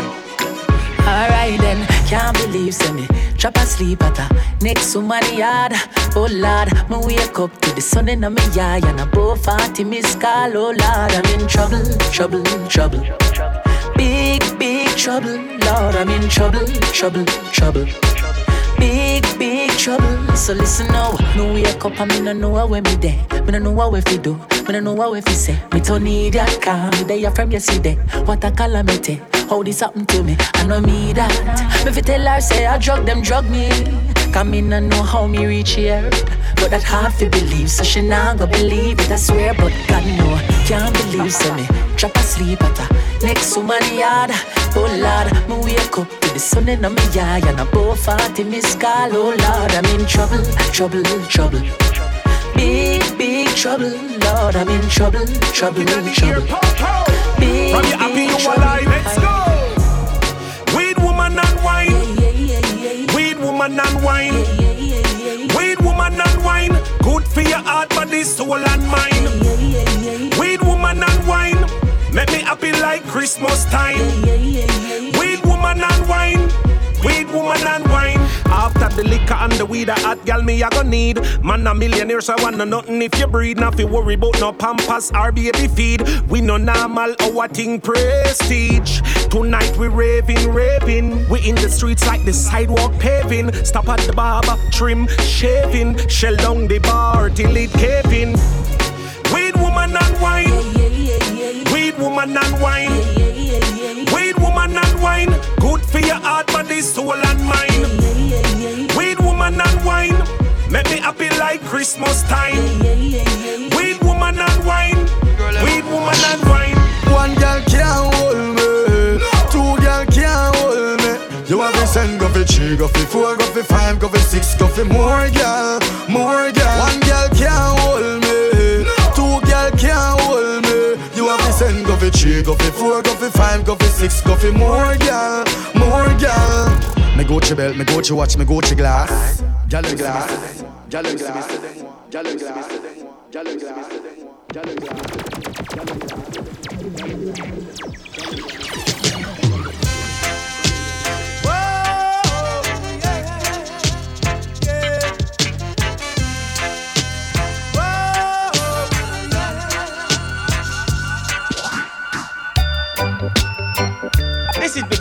Alright then, can't believe say me drop asleep at a next my yard. Oh lord, me wake up to the sun in my eye and above 40 miss call. Oh lord, I'm in trouble, trouble, trouble. Big, big trouble, Lord, I'm in trouble, trouble, trouble. Big, big trouble. So listen now, no wake up and me no know where me there. Me no know what we do, me no know what we say. Me don't need that car, me there from yesterday. What a calamity, how this happen to me? I know me that. Me fi tell her say I drug them drug me. Come in and know how me reach here. But that hard to believe, so she not go believe it, I swear. But God know, can't believe, so me drop asleep at her next my yard. Oh Lord, me wake up to the sun in my eye and above 40 miss call. Oh Lord, I'm in trouble, trouble, trouble. Big, big trouble, Lord, I'm in trouble, trouble, trouble. Big, From you happy big you trouble. alive, let's go. Woman and wine. Weed woman and wine. Good for your heart, body, soul and mind. Weed woman and wine. Make me happy like Christmas time. Weed woman and wine. Weed woman and wine. After the liquor and the weed, a hot gal me I gonna need. Man a millionaire, so I want no nothing if you breed. Not fi worry about no pampas or baby feed. We no normal, our thing prestige. Tonight we raving, raving. We in the streets like the sidewalk paving. Stop at the barber, trim, shaving. Shell down the bar till it caving. Weed woman and wine. Weed woman and wine. Weed woman and wine. Good for your heart, body, soul and mind. Happy like Christmas time. Weed woman and wine. Weed woman and wine. One girl can't hold me, two girl can't hold me. You have to send go for three, go for four, go for five, go for six, go for more girl, more girl. One girl can't hold me, two girl can't hold me. You have to send go for three, go for four, go for five, go for six, go for more girl, more girl. Me Gucci belt, me Gucci watch, me Gucci glass, girl in glass, girl in glass, girl in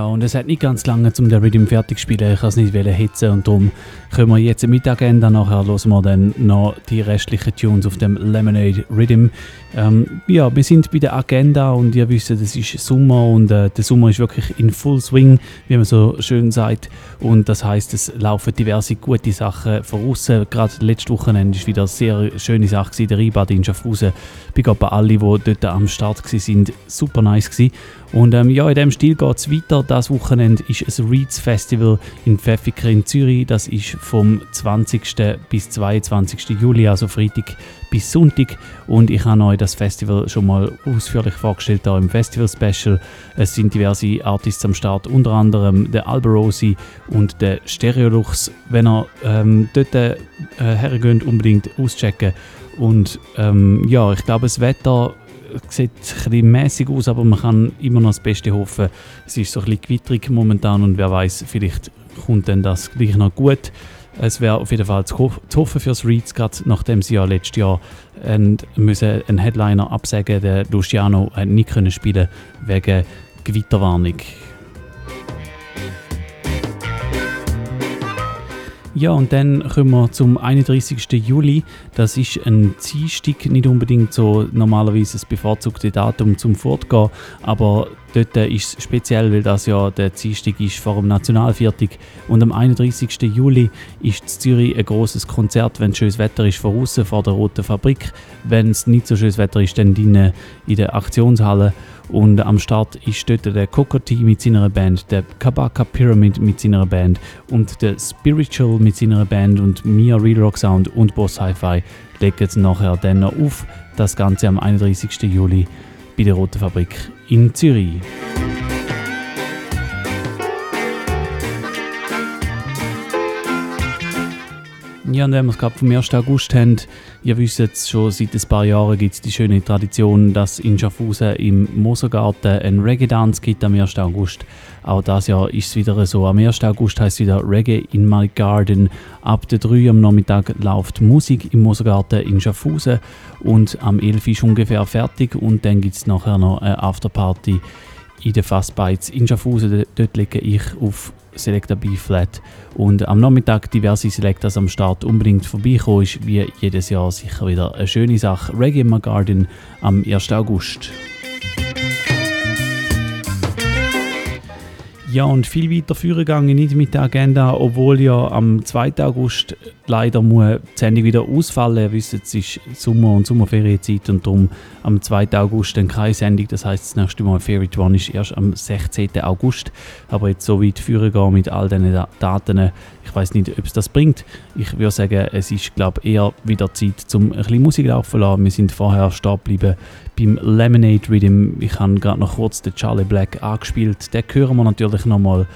Ja, und es hat nicht ganz lange, um den Rhythm fertig zu spielen. Ich kann es nicht hitzen und darum können wir jetzt mit der Agenda. Nachher hören wir dann noch die restlichen Tunes auf dem Lemonade Rhythm. Ähm, ja, wir sind bei der Agenda und ihr wisst, es ist Sommer und äh, der Sommer ist wirklich in Full Swing, wie man so schön sagt. Und das heißt, es laufen diverse gute Sachen voraus. Gerade letzte Wochenende war wieder eine sehr schöne Sache, gewesen, der Rheinbad in Schaffhausen. Big up an alle, die dort am Start waren, super nice gewesen. Und ähm, ja, in dem Stil geht es weiter. Das Wochenende ist ein Reeds Festival in Pfäffiker in Zürich. Das ist vom 20. bis 22. Juli, also Freitag bis Sonntag. Und ich habe euch das Festival schon mal ausführlich vorgestellt hier im Festival Special. Es sind diverse Artists am Start, unter anderem der Alberosi und der Stereolux. Wenn ihr ähm, dort äh, hergeht, unbedingt auschecken. Und ähm, ja, ich glaube, das Wetter sieht ein mäßig aus, aber man kann immer noch das Beste hoffen. Es ist so ein bisschen gewitterig momentan und wer weiß, vielleicht kommt dann das gleich noch gut. Es wäre auf jeden Fall zu, ho zu hoffen für das Reeds, gerade nachdem sie ja letztes Jahr einen, Headliner absagen Der Luciano nicht spielen wegen Gewitterwarnung. Ja, und dann kommen wir zum 31. Juli. Das ist ein Dienstag, nicht unbedingt so normalerweise das bevorzugte Datum zum Fortgehen, aber dort ist es speziell, weil das ja der Dienstag ist vor dem Nationalviertag. Und am 31. Juli ist in Zürich ein großes Konzert, wenn schönes Wetter ist, von außen vor der Roten Fabrik. Wenn es nicht so schönes Wetter ist, dann drinnen in der Aktionshalle. Und am Start ist dort der Kokoti mit seiner Band, der Kabaka Pyramid mit seiner Band und der Spiritual mit seiner Band und Mia Real Rock Sound und Boss Hi-Fi legen es nachher dann noch auf. Das Ganze am 31. Juli bei der Roten Fabrik in Zürich. Ja, und wenn wir es gerade vom 1. August haben, ihr wisst jetzt schon, seit ein paar Jahren gibt es die schöne Tradition, dass in Schaffhausen im Mosergarten ein Reggae-Dance gibt am 1. August. Auch das Jahr ist es wieder so. Am 1. August heißt es wieder Reggae in my Garden. Ab der 3 am Nachmittag läuft Musik im Mosergarten in Schaffhausen und am 11 ist ungefähr fertig und dann gibt es nachher noch eine Afterparty in den Fassbites in Schaffhausen. Dort lege ich auf Selecta B-Flat. Und am Nachmittag diverse Selectas am Start unbedingt vorbeikommen ist wie jedes Jahr sicher wieder eine schöne Sache. Reggae in my Garden am 1. August. Ja, und viel weiter führen ich nicht mit der Agenda, obwohl ja am 2. August leider muss die Sendung wieder ausfallen. Ihr wisst, es ist Sommer- und Sommerferienzeit und darum am 2. August dann keine Sendung. Das heißt, das nächste Mal Favorite One ist erst am 16. August. Aber jetzt so weit führen mit all diesen Daten, ich weiß nicht, ob es das bringt. Ich würde sagen, es ist, glaube eher wieder Zeit, um ein bisschen Musik laufen zu lassen. Wir sind vorher stehen geblieben beim Lemonade Rhythm. Ich habe gerade noch kurz den Charlie Black angespielt. Den hören wir natürlich nochmal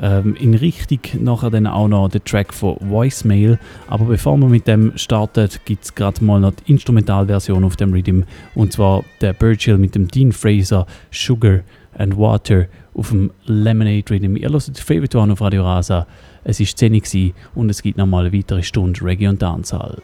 ähm, in Richtung nachher dann auch noch den Track von Voicemail. Aber bevor wir mit dem starten, gibt es gerade mal noch die Instrumentalversion auf dem Rhythm. Und zwar der Birchill mit dem Dean Fraser Sugar and Water auf dem Lemonade Rhythm. Ihr hört Favorite One auf Radio Rasa. Es war 10 Uhr und es gibt nochmal eine weitere Stunde Reggae und Dancehall.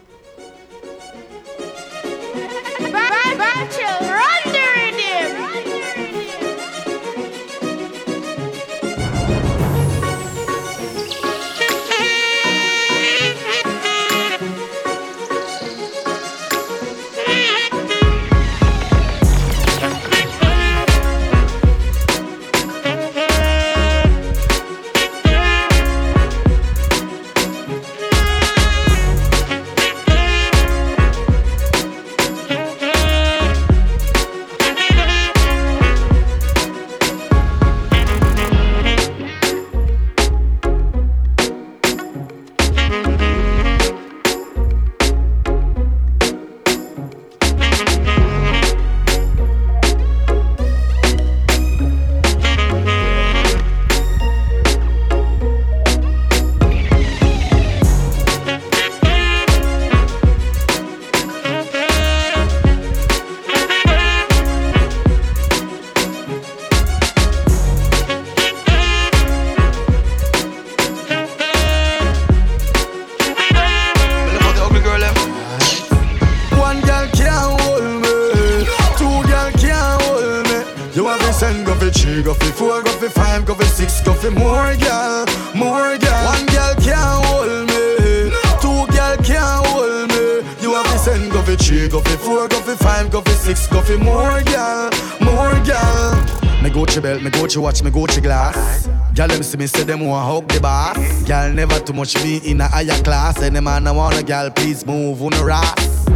Them want hug the boss. Girl, never too much me in a higher class. Any man I want a girl, please move on the ras.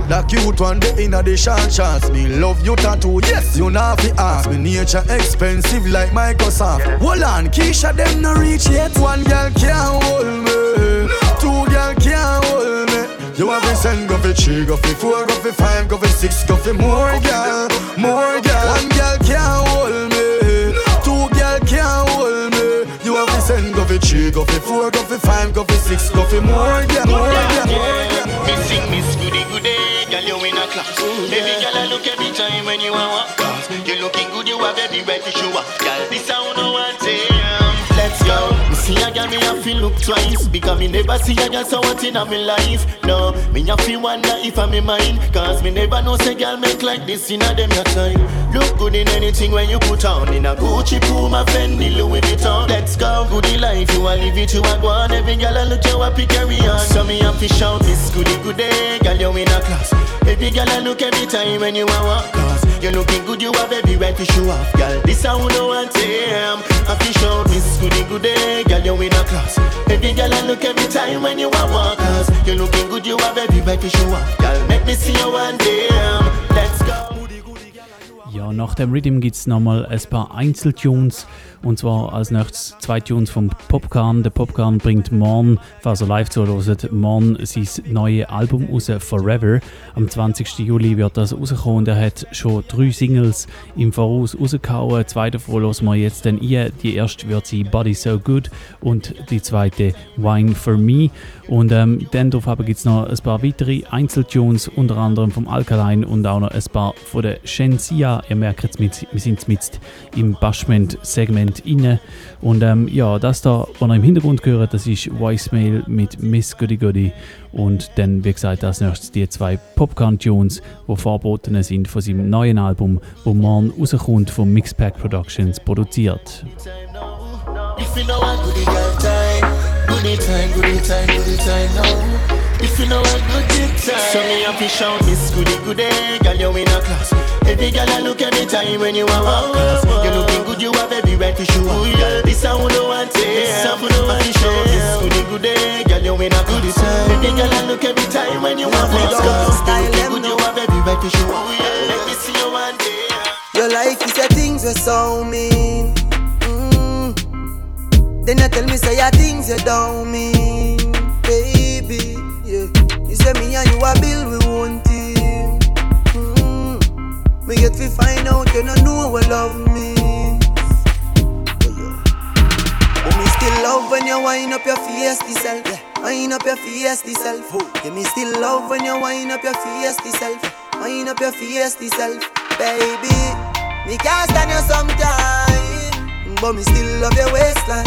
The cute one, the inner the short chance. Me love you tattoo, yes, you not fi ask. Me nature expensive like Microsoft. Hold on, Keisha, them no reach yet. One girl can't hold me. Two girl can't hold me. You have to send go for three, go for four, go for five, go for six, go for more girl, more girl. One girl can't hold me. Send go for three, go for four, go for five, go for six, go for more girl, more girl. Me sing Miss Goody Goody, girl you in a class. Every girl I look every time when you a walk. You looking good, you have every right to show up. Girl, this sound no one damn. Let's go. Me see a girl, me have to look twice. Because me never see a girl so what in my life? No, me have to wonder if I'm in mine. Cause me never know say girl make like this in a them your time. Look good in anything when you put on. In a Gucci, Puma, Fendi, Louis Vuitton. Let's go, goody life, you a live it, you a go on. Every girl I look you up, carry on So me have to shout this goody goody. Girl, you in a class. Every girl I look every time when you a walk you looking good, you have every right to show off Girl, this I wanna want them I fi shout this goody goody Girl, you in a class. Every girl I look every time when you a walk Cause you looking good, you have every right to show off Girl, make me see you one damn Let's go Ja, nach dem Rhythm gibt es nochmal ein paar Einzeltunes. Und zwar als nächstes zwei Tunes vom Popcorn. Der Popcorn bringt morgen, falls ihr live zuhört, morgen sein neues Album raus, Forever. Am 20. Juli wird das rauskommen und er hat schon drei Singles im Voraus rausgehauen. Zwei davon hören wir jetzt dann ein. Die erste wird sein Body So Good und die zweite Wine For Me. Und ähm, dann darauf gibt es noch ein paar weitere Einzeltunes, unter anderem vom Alkaline und auch noch ein paar von der Shensia. Ihr merkt jetzt, wir sind mit im Bashment-Segment inne. Und ähm, ja, das da, was ihr im Hintergrund gehört, das ist Voicemail mit Miss Goody Goody. Und dann, wie gesagt, als nächstes die zwei Popcorn-Tunes, die verboten sind von seinem neuen Album, wo morgen rauskommt von Mixpack Productions produziert. If you know If you know a goody time, so me have to shout this goody goody, girl you in a class. Every girl I look every time when you are walk past. You looking good, you have every right to show off. Girl, this I wanna want it. This I wanna want to show this goody goody, girl you in a goody time. Every girl I look every time when you are walk past. You looking good, you have every right to show off. Let me see you one day. Your life is your things were so mean. Then you tell me say your things you don't mean, baby. Yeah, say me and you a build we one team. Mm. Me get to find out you don't know what love means. But me still love when you wind up your face self. Yeah. Wind up your face self. Yeah, me still love when you wind up your face self. Wind up your face self, baby. Me can't stand you sometime, but me still love your waistline.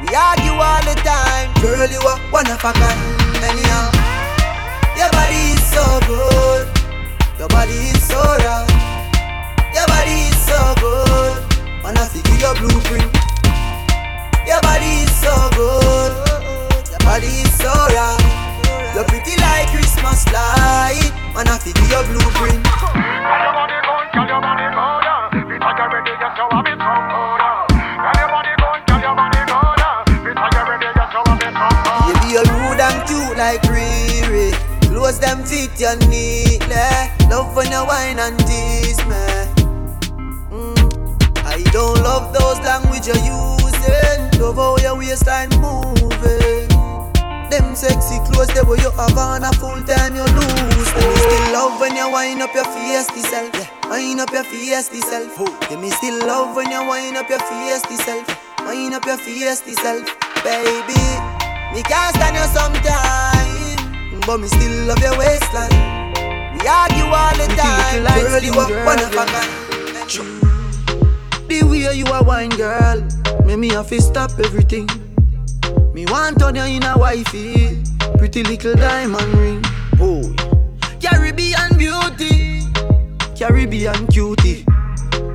We argue all the time, girl. You are one of a kind. Anyhow, your body is so good. Your body is so right. Your body is so good. Wanna see your blueprint. Your body is so good. Your body is so right. You're pretty like Christmas light. Wanna see your blueprint. You Close them fit you neatly. Love when you wine and tease me. Mm. I don't love those language you're using. Love how your waistline moving. Them sexy clothes, they where you have on a full time you lose. Me still love when you wind up your face self. Yeah, wind up your face self. Yeah, me still love when you wind up your face self. Wind up your face self, baby. Me can't stand you sometime, but me still love your waistline. We argue all the time, girl. You are one of a kind. The way you are wine, girl, make me have to stop everything. Me want turn you in a wifey, pretty little diamond ring. Oh, Caribbean beauty, Caribbean cutie.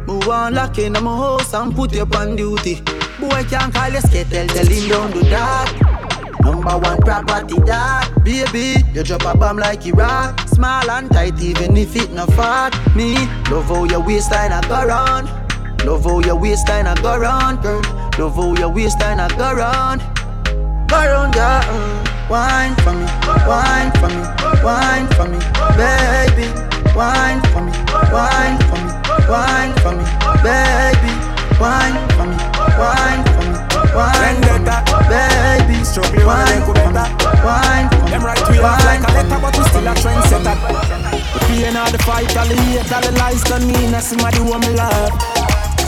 Me want lock in my house and put you on duty. Boy can't call you skittle, tell him don't do that. Number one property that? Baby, you drop a bomb like Iraq. Small and tight even if it not fat. Me, love how your waistline a go round. Love how your waistline a go round, girl. Love how your waistline a go round. Go round, girl uh. Wine for me, wine for me, wine for me Baby, wine for me, wine for me, wine for me Baby, wine for me, wine for me wine baby. Struggling wine, when they could better. wine, Them right you off like a letter, but we still a trendsetter. The pain of the fight, all the hate, all the lies done mean. I somebody want me love.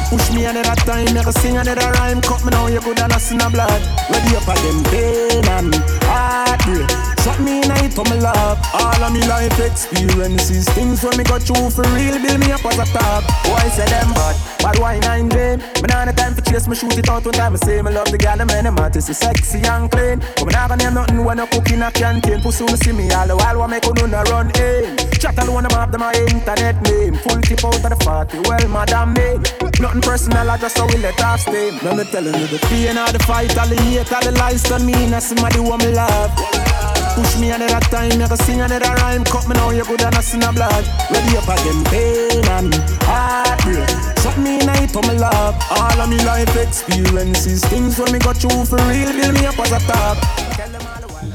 Push me another time, never sing another rhyme. Cut me now, you could have seen a blood. Ready up for them pain and heartbreak. Shot me in it for my love. All of me life experiences, things when me go through for real, build me up as a top. Why say them bad? Bad why nine game? Me nah the time for chase, me shoot it out one time. I say me love the the man, them artist is sexy and clean. But me nah gonna name nothing when I cook in a canteen. Pussy me see me all the while, what make you no run in? Chat alone, them have them my internet name. Full tip out of the party, well, madam me. Nothing personal, I just how we let off steam. Let me telling you the pain of the fight, all the hate, all the lies on me. Now somebody want me love. Push me another time, you can sing another rhyme. Cut me now, you good and a sin of blood. Ready up again, pain and heartbreak. Shut me in it for my love. All of me life experiences, things when me got through for real, build me up as a top.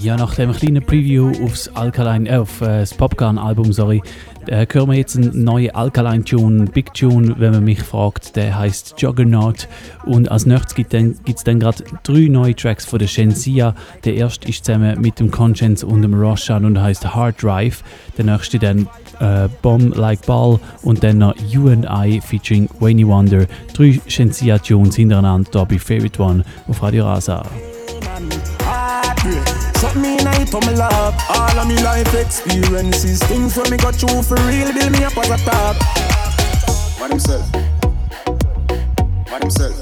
Ja, nach dem kleinen Preview aufs Alkaline, äh, auf äh, das Popgun-Album, sorry, äh, hören wir jetzt einen neuen Alkaline-Tune, Big Tune, wenn man mich fragt. Der heißt Juggernaut. Und als nächstes gibt es dann, gerade drei neue Tracks von der Shensia. Der erste ist zusammen mit dem Conscience und dem Roshan und heißt Hard Drive. Der nächste dann äh, Bomb Like Ball und dann noch You and I featuring Wayne Wonder. Drei Shensia-Tunes hintereinander hier bei Favorite One auf Radio Rasa. Shut me in it for my love. All of me life experiences, things when me got through for real, build me up as a top. What himself? What himself?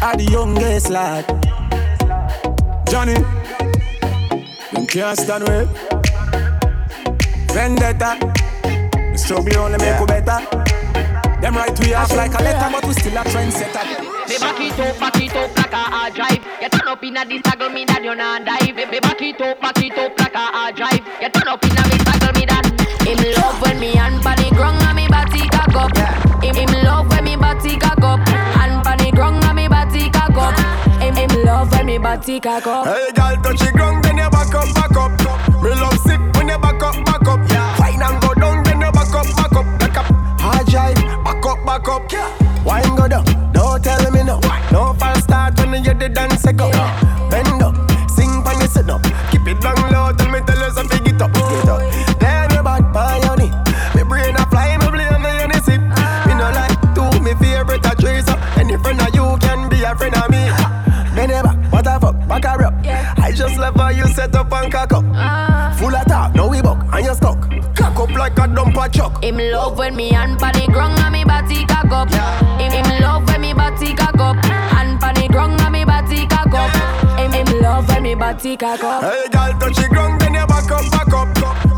I the youngest lad. Johnny, them can't stand well. Vendetta, struggle only make you better. Them right we off like a letter, but we still a trendsetter. Me back it up, back it up like a hard drive. You turn up inna this taggle me that you not dive. Me back it up, back it up like a hard drive. You turn up inna this taggle me that. Him love when me hand pan the ground and me body cock up. Him, him love when me body cock up. Hand pan the ground and me body cock up. Him, him love when me body cock up. Hey, girl, touch the ground, then you back up, back up. Me love sick when you back up, back up, up. Wine go down, don't tell me no. No false start when you the dance go. Bend up, sing when you sit up. Keep it down low, tell me tell you something, get up, get up. Then you bad pioneer. Me brain a fly, me blame me and it. Me no like to me favorite a tracer. Any friend of you can be a friend of me. Then you back, what the fuck, back her up. I just love how you set up and cock up. Uh. Full of talk, no we buck and you stuck. Up like a dumper chuck. Him love when me hand pan the ground and me body cock up. Him, him love when me body cock up. Hand pan the ground and me body cock up. Him, him love when me body cock up. Hey, girl, touch the ground, then you back up, back up.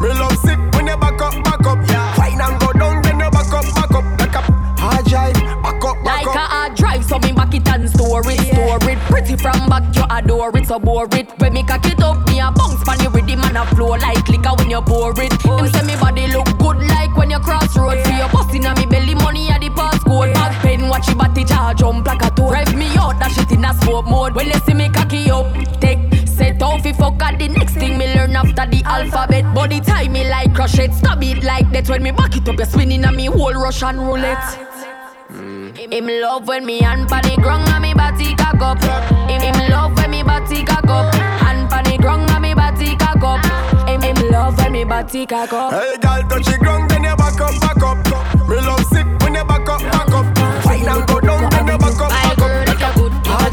Me love sick when you back up, back up. Fine and go down, then you back up, back up, back up. Hard drive, back up, back Like a hard drive, so me back it and store it, store it. Pretty from back, you adore it, so bore it. When me cock it up, the and a flow like liquor when you pour it. Him say me body look good like when you cross road. For your bust inna me belly, money at the passcode. Back pen, watch your body jar jump like a toad. Rev me out, that shit in a smoke mode. When you see me cocky up, take set off if fuck at the next thing me learn after the alphabet. Body tie me like crochet, stab it like that. When me back it up, you spinning on me whole Russian roulette. Mm. Him love when me hand pan the ground and me body cock up. Him, him love when me body cock up. Body cock up. Hey, girl, touch the ground, then you back up, back up. Me love sick when you back up, back up. Fine and go down, then you back up, back up, back up. Hard,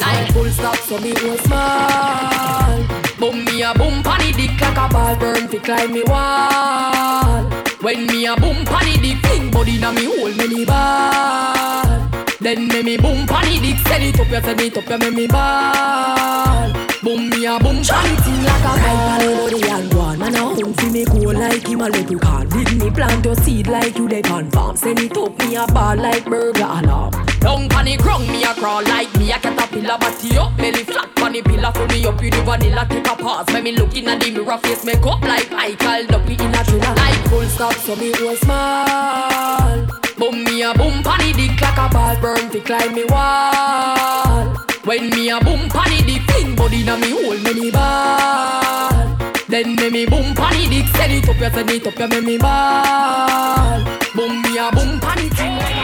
Like full stop, so me go small. Boom me a boom panny dick like a ball burn fi climb me wall. When me a boom panny dick, fling body na me hole me me ball. Then me me boom panny dick, send it up, you send it up, you me me ball. Boom me a boom panny like a ball. Body and one, man a home fi me go like him a leprechaun. With me plant your seed like you dey on farm. Send it up, me a ball like burger alarm. Down pon the ground, me a crawl like me a caterpillar. Body up, belly flat pon the pillar. Fill me up with the vanilla, take a pause. When me look in the mirror, face make up like Michael Duppy in a thriller Like full stop, so me go small. Boom me a boom the dick like a ball. Burn fi climb me wall. When me a boom the dick, fling body na me hold me ball. Then me me boom panny dick, send it up, you send it up, you me me ball. Boom me a boom panny thing.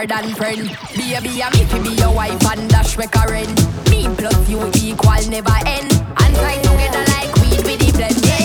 More than friend. Baby, I'm if be your wife and dash make a rent. Me plus you equal never end. And try together like weed with the blend. Yeah,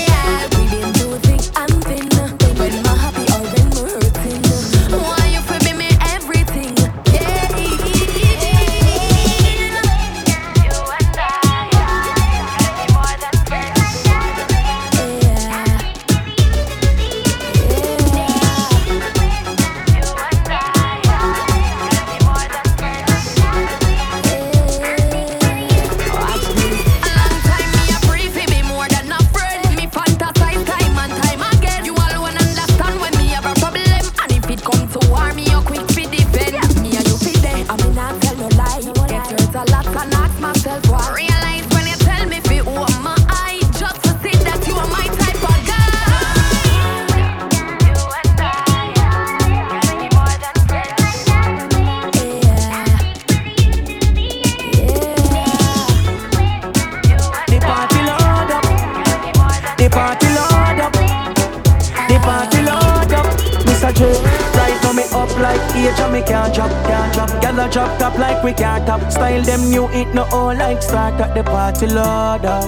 drop. A drop top like we can't top. Style them new, it no all like start at the party load up.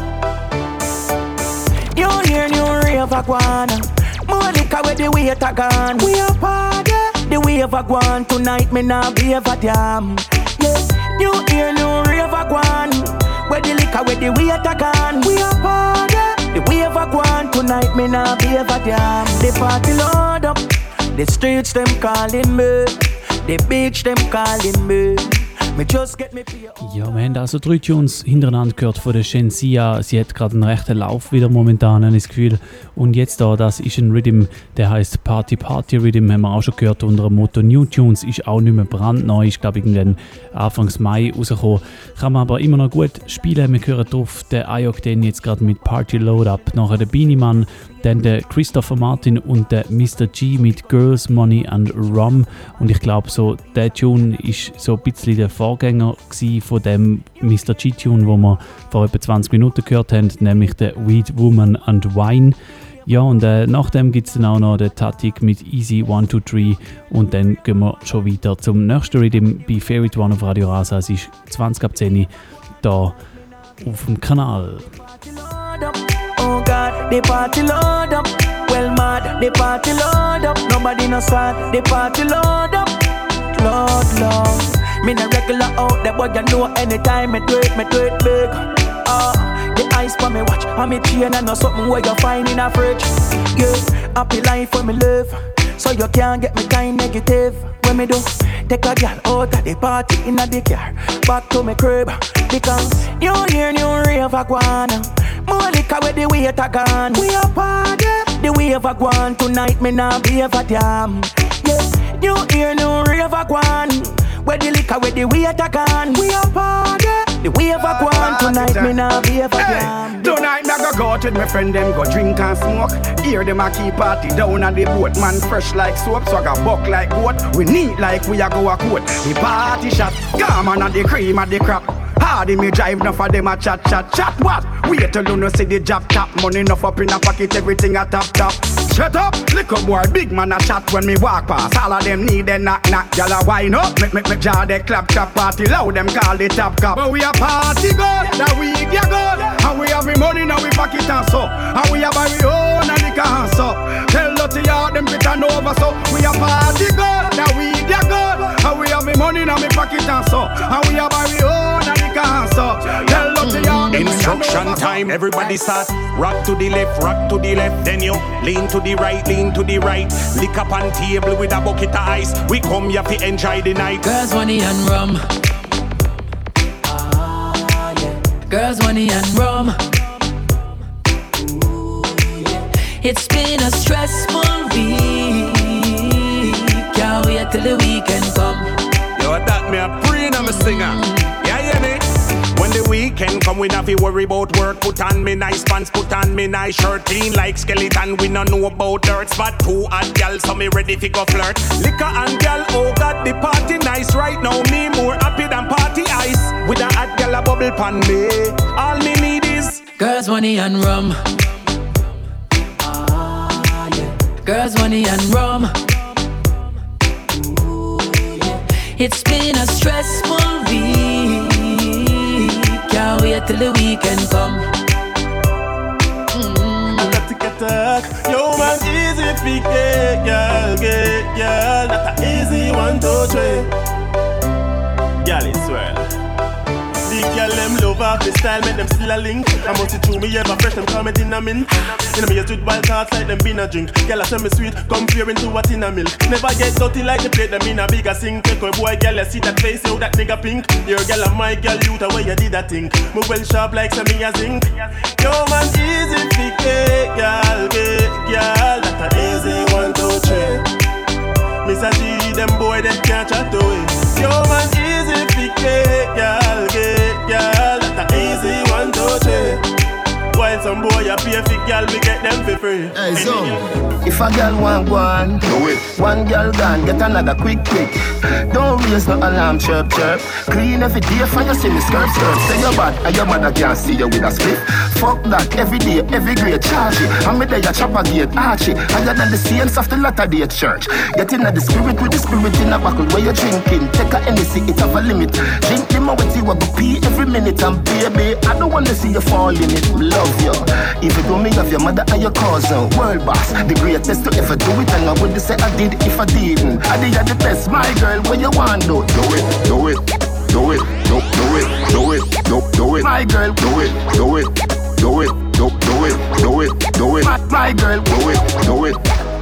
You hear new rave a guana. More liquor where the weight a gone. We a party. The wave a gone tonight, me nah be a damn. Yeah, you hear new rave a gone. Where the liquor, where the weight a gone. We a party. The wave a gone tonight, me nah be a damn. The party load up. The streets them calling me. The beach them calling me. Ja, wir haben also drei Tunes hintereinander gehört von der Shensia. Sie hat gerade einen rechten Lauf wieder momentan, habe ich das Gefühl. Und jetzt da, das ist ein Rhythm, der heißt Party Party Rhythm, haben wir auch schon gehört unter dem Motto New Tunes. Ist auch nicht mehr brandneu, ist glaube ich irgendwann Anfangs Mai rausgekommen. Kann man aber immer noch gut spielen. Wir hören drauf den Ayok, den jetzt gerade mit Party Load Up. Nachher der Beanie Man, dann der Christopher Martin und der Mr. G mit Girls, Money and Rum. Und ich glaube, so, der Tune ist so ein bisschen der Vorgänger von dem Mr. G-Tune, wo wir vor etwa 20 Minuten gehört haben, nämlich der Weed Woman and Wine. Ja, und äh, nachdem gibt es dann auch noch den Tatik mit Easy 1, 2, 3 und dann gehen wir schon weiter zum nächsten Rhythm bei Favorite One auf Radio Rasa. Es ist 20 ab 10 Uhr da auf dem Kanal. The party load up. Well mad, the party load up. Nobody no sad, the party load up. Lord, Lord. Me no regular out there, but you know anytime me it, me it big. Ah, the ice for me watch, and me chain and know something where you find in a fridge. Yeah, happy life for me live, so you can't get me kind negative. When me do, take a girl out of the party in a the car, back to me crib because new hear new rave a guana. More liquor where the weight a gone. We a party, the wave a gone tonight. Me nah be a damn. Yeah, New hear new rave a gone. Where the liquor where the weight a gone. We a party, the wave a gone tonight. Me nah be a damn. Tonight me go go out with my friend them go drink and smoke. Hear them a keep party down on the boat. Man fresh like soap, so I got buck like goat. We neat like we a go a coat. The party shot, come on and the cream and the crap. Hardy me drive, enough of them a chat chat chat what? Wait till you no see the job top money enough up in a pocket, everything a top top. Shut up, little boy, big man a chat when me walk past. All of them need a knock knock, gyal a wine up, make make make jaw they clap clap party loud. Them call the top cup. But we a party good, that we get good, and we have the money now we pocket and so, and we buy we own and the can so. Tell Lottie yard them fit and over so. We a party good, that we get good, and we have the money now we pocket and so, and we buy we own and the can. Tell Lottie yard them Instruction time, everybody start. Rock to the left, rock to the left, then you lean to the right, lean to the right. Lick up on table with a bucket of ice. We come here to enjoy the night. Girls, money and rum. Ah, Girls, money and rum. It's been a stressful week. Can't wait till the weekend come. Yo, that me a praying I'm a singer. Yeah, yeah. When the weekend come, we not fi worry about work. Put on me nice pants, put on me nice shirt. Clean like skeleton, we no know about dirt. Spot two hot gal, so me ready fi go flirt. Liquor and gal, oh God, the party nice right now. Me more happy than party ice. With a hot gal a bubble pan me. All me need is Girls, money and rum. Girls, money and rum. It's been a stressful week. Can't wait till the weekend come. I got to get up. Yo, man, easy fi get eh, girl, get girl. That's a easy one to try. Girl, it's swell. Girl them love off the style, make them still a link. I must see through me ever fresh, them call me dinner mint. In a me with wild thoughts like them been a drink. Girl, I tell me sweet, come fear into what in a milk. Never get dirty like the plate, them in a bigger sink. Take a boy, girl, I see that face, how that nigga pink. Your girl, and my girl, you the way you did that thing. Move well sharp like some me a zinc. Yo, man, easy to get, girl, get, girl. That's an easy one to try. Miss a G, them boy, they can't chat away. Yo, man, easy to get, girl, While some boy a pay for girl, we get them for free. Hey, so if a girl want one, do it. One girl gone, get another quick, quick. Don't raise no alarm, chirp, chirp. Clean every day for you see me skirt, skirt. Say your bad, and your mother can't see you with a split. Fuck that, every day, every grade, charge it. I'm there, you chop a gate, arch it. Higher than the saints of the latter day church. Get in the spirit with the spirit in a buckle where you're drinking. Take a Hennessy, it have a limit. Drink them with you, go pee every minute. And baby, I don't wanna see you fall in it. Love love you. If you do me of your mother and your cousin, world boss, the greatest to ever do it. And I wouldn't say I did if I didn't. I did the best, my girl. What you want do? Do it, do it, do it, do, do it, do it, do, do it, my girl. Do it, do it, do it, do, do it, do it, do it, my, my girl. Do it, do it,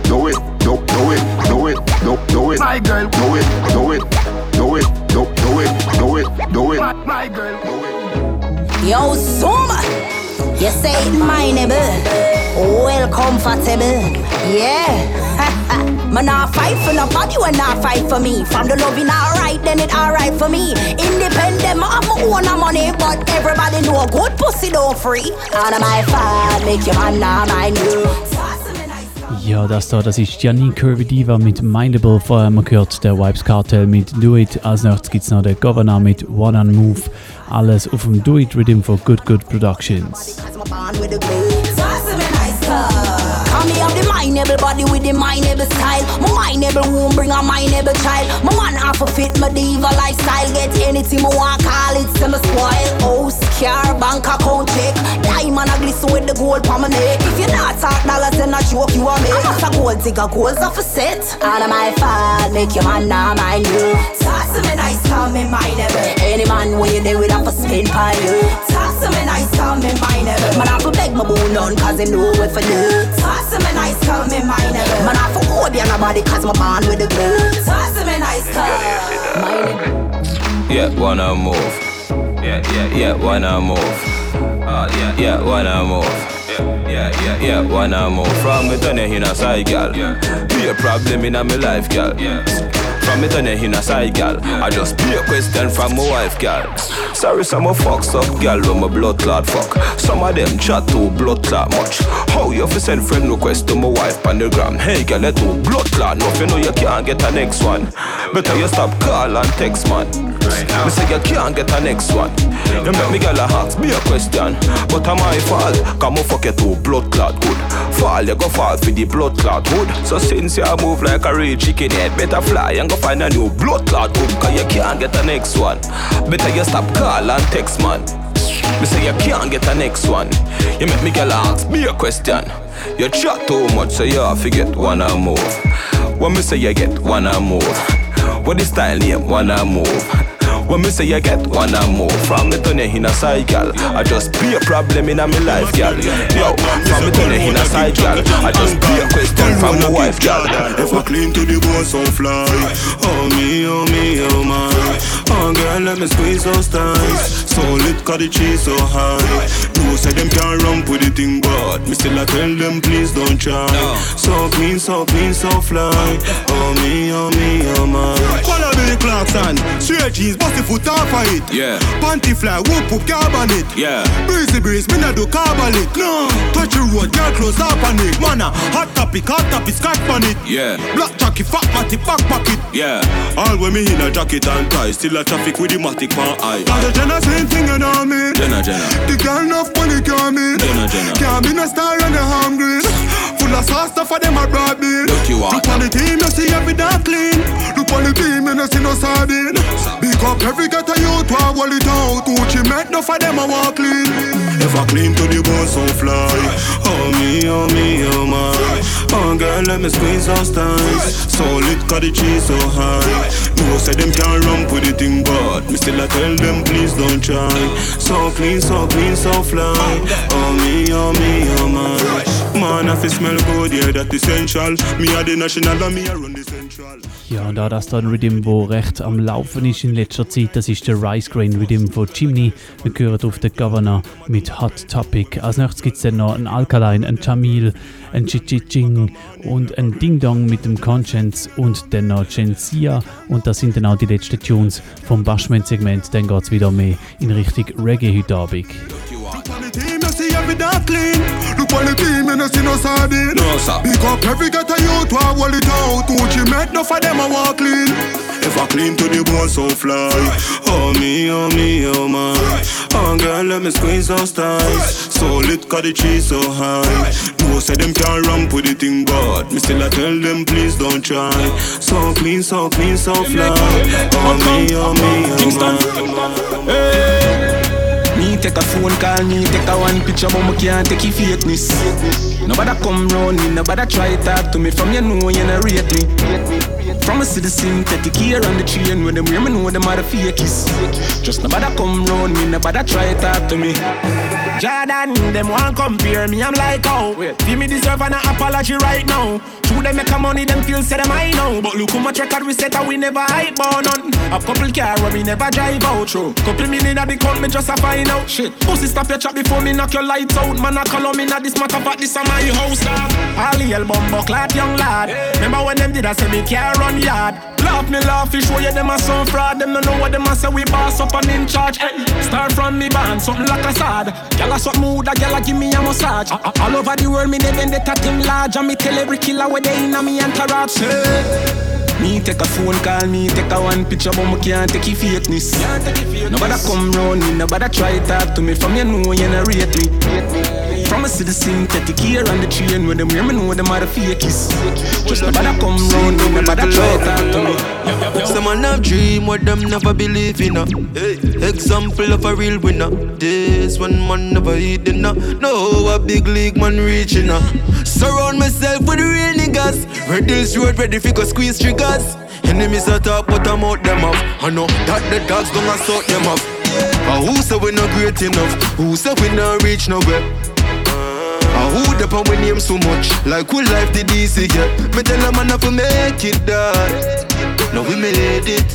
do it, do, do it, do it, do, do it, my girl. Do it, do it, do it, do, do it, do it, do it, my, my girl. Do it. Yo, Zuma. You say it mineable, well comfortable, yeah. Man, not fight for nobody when not fight for me. From the loving alright, then it alright for me. Independent, I'm own money, but everybody know good pussy don't free. Of my fault, make your man not mind you. Ja, das da, das ist Janine Curvy Diva mit Mindable. Vorher haben wir gehört der Vibes Cartel mit Do It. Als nächstes gibt es noch den Governor mit One on Move. Alles auf dem Do It Rhythm for Good Good Productions. Mineable body with the mineable style. My mineable womb bring a mineable child. My man half a fit my diva lifestyle. Get anything I want, call it, semi spoil. House, car, bank account check. Diamond a glisten with the gold palm my neck. If you not talk dollars, then I joke you a make. I'm a gold digger, goals off a set. All of my fault, make your man not mind you. Talk to me nice, call me mineable. Any man when you there with a spin by you. Talk to me nice, call me mineable. Man, I have to beg my bone on, cause they know what for do. Talk to me nice, call me mineable. Man, I have to hold you nobody, cause my bond with the glue. Talk to me nice, call Yeah, wanna move. Yeah, yeah, yeah, wanna move. Uh, yeah, yeah, wanna move. Yeah, yeah, yeah, yeah, wanna move. From me turn in a side, gal. Be a problem in my life, gal. From me a side, gal. I just be a question from my wife, gal. Sorry, some of fucks up, gal, when my blood clot fuck. Some of them chat to blood clot much. How you fi send friend request to my wife on the gram? Hey, gal, let do blood clot. No, you know you can't get a next one. Better you stop call and text, man. Me say you can't get a next one. You make me gal a ask me a question, but am my fault? Come on, fuck you to blood clot good. Fall, you go fall for the blood clot hood. So since you move like a real chicken head, better fly and go find a new blood clot hood. Cause you can't get a next one. Better you stop call and text man. Me say you can't get a next one. You make me a ask me a question. You chat too much, so you have to get one or move. When me say you get one or move. What is style name? Wanna move. When me say you get one and more From me turn you in a gal I just be a problem in a me life, gal Yo, from me turn you in a gal I just be a question from my wife, gal If I clean to the bone, so fly. Oh me, oh me, oh my. Oh girl, let me squeeze those thighs So lit, cause the cheese so high. No say them can't run with the thing, but Me still I tell them, please don't try. So clean, so clean, so fly. Oh me, oh me, oh my. Follow Billy Clarkson. Straight jeans, bust the foot off of it. Yeah. Panty fly, whoop whoop, carbon it. Yeah. Breezy breeze, me not do carbolic No. Touch the road, girl close up on it. Mana, hot topic, hot topic, scotch on it. Yeah. Black jacket, fat matty, back pocket. Yeah. All when me in a jacket and tie Still a traffic with the matic man eye Cause the Genesis main thing you know me. Jenna, Jenna. The girl enough money can me. Jenna, Jenna. Can't be no star and a hungry. Full of sauce stuff for them a broad bill. Look you Look on the team, you see every dark clean. Look on the team, you no see no sardine. Big up every ghetto youth, who wall it out. Uchi make no for them a walk clean. Ever clean to the bone so fly. Oh me, oh me, oh my. Oh girl, let me squeeze those thighs. So lit, cause the cheese so high. No say them can't run with the thing, but me still I tell them please don't try. So clean, so clean, so fly. Oh me, oh me, oh my. Man, if it smell good, yeah, that essential. Me are the national, and me I run the central. Ja, und auch das da ein Rhythm, der recht am Laufen ist in letzter Zeit, das ist der Rice Grain Rhythm von Chimney. Wir hören auf den Governor mit Hot Topic. Als nächstes gibt es dann noch einen Alkaline, einen Tamil, einen Chichiching und einen Ding Dong mit dem Conscience und dann noch Gensia. Und das sind dann auch die letzten Tunes vom Bashment-Segment. Dann geht es wieder mehr in Richtung Reggae heute Abend. Look on the team, you every dark clean. Look on the team, you no see no sardine. No, sir. Big up every ghetto youth, who wall it out. Uchi make no for them a walk clean. Ever clean to the bone so fly. Oh me, oh me, oh my. Oh girl, let me squeeze those thighs. So lit, cause the cheese so high. No say them can't ramp with the thing, but me still I tell them please don't try. So clean, so clean, so fly. Oh me, oh me, oh my. Take a phone call, me take a one picture, but me can't take your fakeness. Nobody come round me, nobody try talk to me. From you know you not rate me. From a citizen, take care on the train when them me know them are the fakies. Just nobody come round me, nobody try talk to me. Jordan, them want compare me, I'm like, oh, Wait. give me deserve an apology right now. True, them make a money, them feel say them I know. But look how much record we set and we never hype on none. A couple car where we never drive out through. Couple million at the count, me just a find out shit. Pussy stop your chat before me knock your lights out. Man, I call on me not this matter, but this a my house, dog. All the album young lad. Remember when them did I say me can't run yard. Laugh me laugh, fish show you them a some fraud. Them don't know what them a say we boss up and in charge. Hey, start from me band, something like a sad. Gyal a something mood, a gyal a give me a massage. A- a- All over the world, me never they vendetta team large, and me tell every killer where they in a me entourage. Say. Me take a phone call, me take a one picture, but me can't take your fakeness. Nobody come round me, nobody try talk to me. From you know you not rate me. From a citizen, take care on the train when them me know them are the fakies. Just nobody come round me, nobody try talk to me. Some man have dream what them never believe in. Uh. Example of a real winner. This one man never eat dinner. No, a big league man reaching. Uh. Surround myself with real niggas. Red Hills Road ready for go squeeze triggers. Enemies attack, but I'm out them off. I know that the dogs don't assault them off. Uh, who say we not great enough? Who say we not reach nowhere? Uh, who the pan we name so much? Like who life did easy get? Me tell them man to make it that. No, we made it.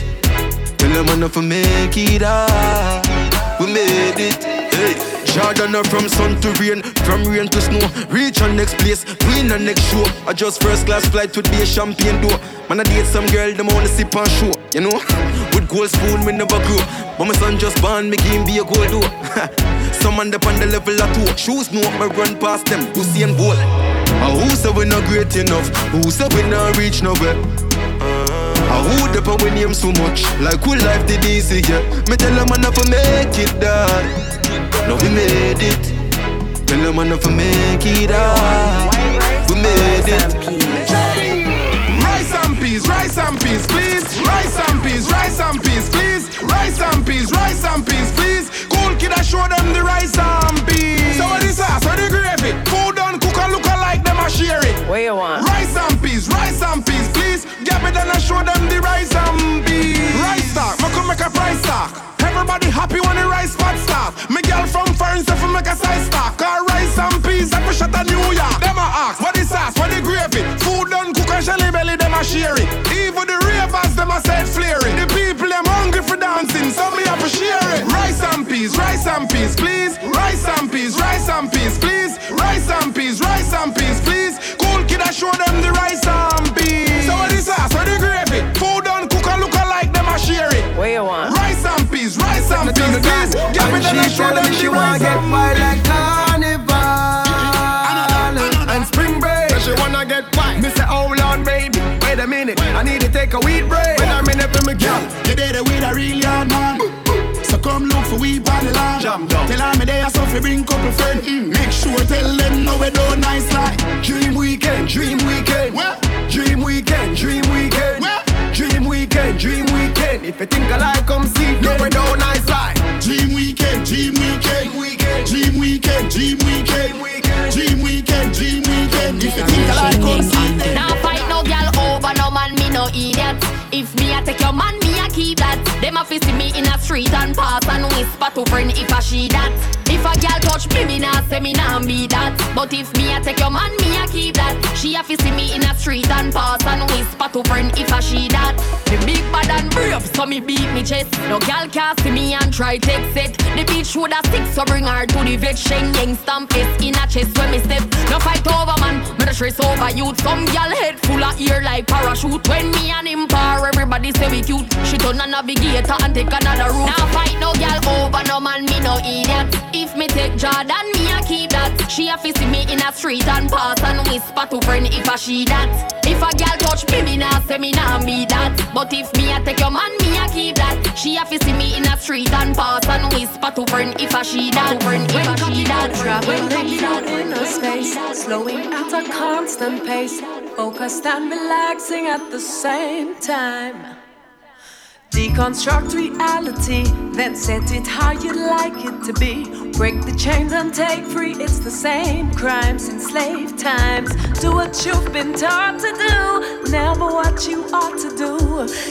Tell them man to make it that. We made it. Hey. Jordan up from sun to rain, from rain to snow. Reach on next place, win the next show. I just first class flight with be a champagne door. Man, I date some girl, them wanna sip and show. You know, with gold spoon, me never grow. But my son just born, me game be a gold door. some man up on the level of two. Shoes no, me run past them, who see and goal. Uh, who say we not great enough? Who say we not reach nowhere? Who the pan we name so much? Like who life did easy, yeah? Me tell them man to make it that. No, we made it. Tell them man to make it out. We made it. Rice and peas, rice and peas, please. Rice and peas, rice and peas, please. Rice and peas, rice and peas, please. Cool kid, I show them the rice and peas. So what is sauce, what the gravy? Food done, cook and look alike, them a share it. What you want? Rice and peas, rice and peas, please. Get me then I show them the rice and peas. Rice stock, me come make a price stock. Everybody happy when the rice pot stop. Me girl from foreign stuff make a size stock. Car rice and peas, I push at a New York. Them a ask, what the sauce, what the gravy? Food done, cook and shelly belly, them a share it. Even the ravers, them a said flaring. The people, them hungry for dancing, so me have to share it. Rice and peas, rice and peas, please. Rice and peas, rice and peas, please. Rice and peas, rice and peas, please. Cool kid, I show them the rice Get me I show them the rice and wild like carnival and spring break. She wanna get wild. Me say, hold on, baby. Wait a minute, I need to take a weed break. When I'm in it for me girl, you did it with a real young man. So come look for we on That's how we bring couple friend. Mm, make sure tell them no we don't nice like. Dream weekend, dream weekend. What? Dream weekend, dream weekend. What? Dream weekend, dream weekend. If you think I like, come see. No we don't nice like. Dream weekend, dream weekend. Dream weekend, dream weekend. Dream weekend, dream weekend. If you think I like, come see. Now fight no girl over no man, me no idiot. If me Take your man, me I keep that. Them a see me in a street and pass and whisper to friend if I she that. If a girl touch me, me nah say me nah be that. But if me I take your man, me I keep that. She a see me in a street and pass and whisper to friend if I she that. The big bad and brave, so me beat me chest. No girl can see me and try take it. The bitch would a stick, so bring her to the vet. Sheng yang stamp it in a chest when me step. No fight over man, me the stress over youth. Some girl head full of ear like parachute. When me and him par, everybody say we cute. She turn a navigator and take another route. Now fight no girl over no man, me no idiot. If me take Jordan, me a keep that. She a fi see me in a street and pass and whisper to friend if I she that. If a girl touch me, me nah say me nah be that. But if me a take your man, me a keep that. She a fi see me in a street and pass and whisper to friend if I she that. Friend if I she that. Traveling through inner space, slowing at a constant pace, focused and relaxing at the same time. Deconstruct reality, then set it how you'd like it to be. Break the chains and take free, it's the same crime since slave times. Do what you've been taught to do, never what you ought to do.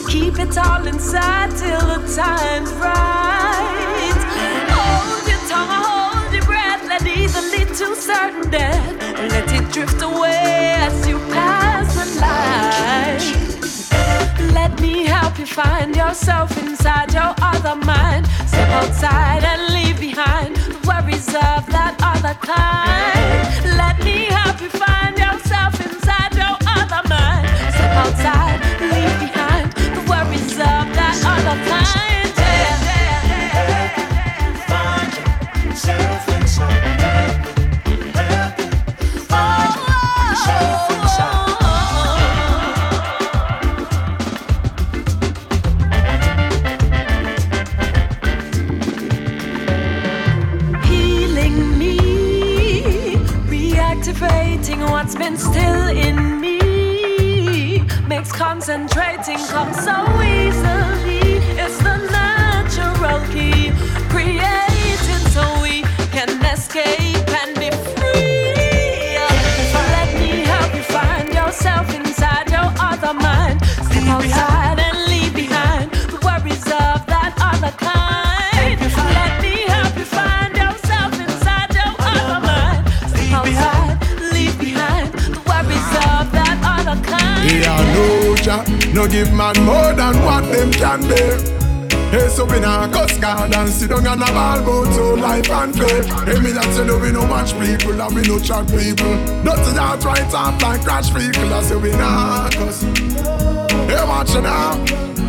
Keep it all inside till the time's right. Hold your tongue, hold your breath, let either lead to certain death. Let it drift away as you pass the light. You find yourself inside your other mind. Step outside and leave behind the worries of that other kind. Let me help you find yourself inside your other mind. Step outside, leave behind the worries of that other kind. What's been still in me, makes concentrating come so easily. It's the natural key, no, no give man more than what them can bear. Hey, so we nah cuss God and sit down on a ball boat so life and fair. Hey, me that say no, we no match people and we no chat people. Nothing that right off like crash vehicle, I say we nah cuss. Hey, watch it now.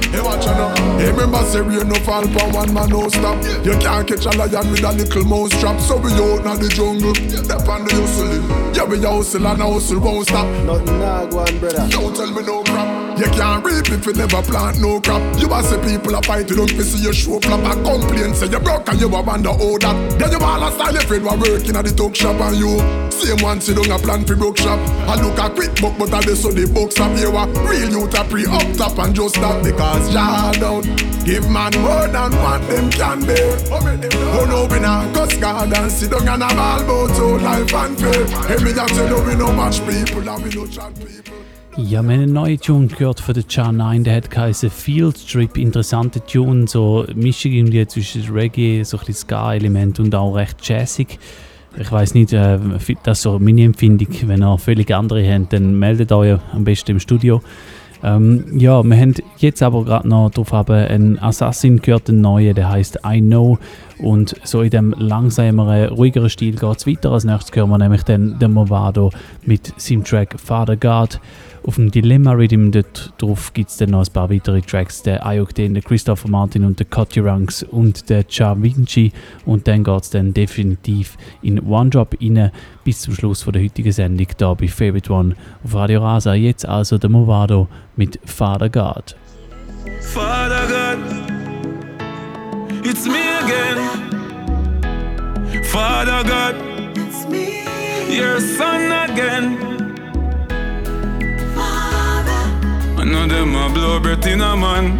Hey, watch it now. Hey, remember say we no fall for one man no stop. You can't catch a lion with a little mouse trap. So we out in the jungle, step on the hustle. Yeah, we hustle and hustle won't stop. Nothing nah go on, brother. Don't tell me no crap. You can't reap if you never plant no crop. You a say people are fight, you don't see your show flop. I complain, say you broke and you a all that. Then you all a style friend were working at the talk shop and you same one sit down a plan for broke shop. I look a quick book, but I so the books up here. a Real youth a pre up top and just that because Jah don't give man more than what them can bear. Oh no, we not cuss God and down and a ball boat so life and fair. Hey, me just say no, we no match people and we no chat. Ja, wir haben einen neuen Tune gehört von der Cha 9, der hat geheißen Field Trip. Interessante Tune, so Mischung irgendwie zwischen Reggae, so ein bisschen Ska-Element und auch recht jazzig. Ich weiß nicht, äh, das ist so meine Empfindung. Wenn ihr völlig andere habt, dann meldet euch am besten im Studio. Ähm, ja, wir haben jetzt aber gerade noch drauf haben, einen Assassin gehört, einen neuen, der heißt I Know. Und so in dem langsameren, ruhigeren Stil geht es weiter. Als nächstes hören wir nämlich den Movado mit seinem Track Father God. Auf dem Dilemma Rhythm dort drauf gibt es dann noch ein paar weitere Tracks. Der Ayokden, der Christopher Martin und der Ranks und der Cha Vinci. Und dann geht es dann definitiv in One Drop rein bis zum Schluss von der heutigen Sendung hier bei Favorite One auf Radio Rasa. Jetzt also der Movado mit Father God. Father God, it's me again. Father God, it's me. Your son again. I know them a blow breath in a man.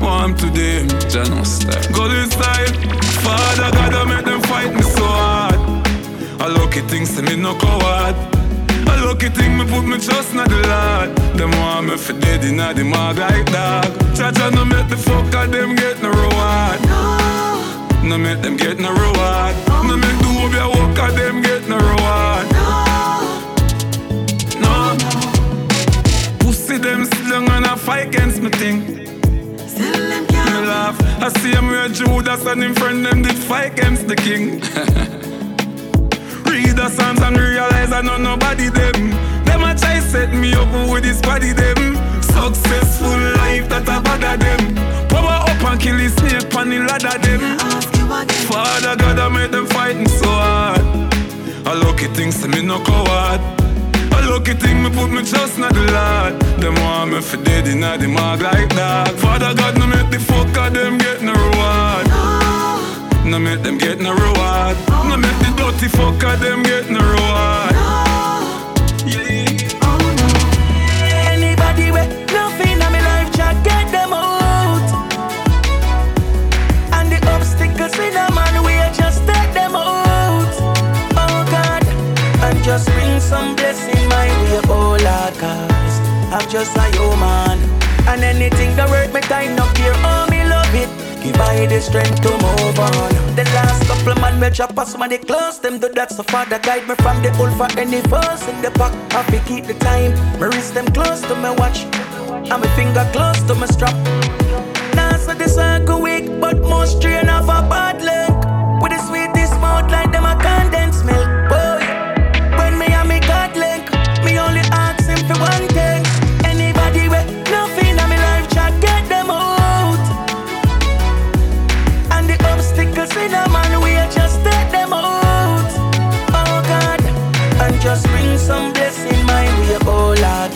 Warm today, Jano style. Go this style. Father God, I make them fight me so hard. I lucky things to me no coward. A lucky thing me put me trust in the Lord. Them want me for dead in the mag like dog. Cha-cha no make the fuck of them get no reward. No No make them get no reward. No make the hope ya walk of them get no reward. No. Pussy them still young and I fight against me thing. Me laugh. I see him where Judas and him friend them did fight against the king. Read the Psalms and realize I know nobody them. Them a try set me up with this body them. Successful life that a bother them. Power up and kill the snake on the ladder them. Father God I made them fighting so hard. A lucky things to me no coward. Lucky thing me put me trust in the Lord. Them want me for dead in the mag like dog. Father God no make the fuck of them get no reward. No make them get no reward. No make the dirty fuck of them get no reward. Anybody with nothing in my life, just get them out. And the obstacles in a man way, just take them out. Oh God, and just some blessing my way, oh Lord, cause I'm just a human. And anything that work me kind of care, oh me love it. Give I the strength to move on. The last couple man me drop us when they close them do that so far that guide me from the old for any force in the back. Happy keep the time. Me wrist them close to my watch. And my finger close to my strap. Now so the circle weak, but most strain of a bad luck. With the sweetest mouth like them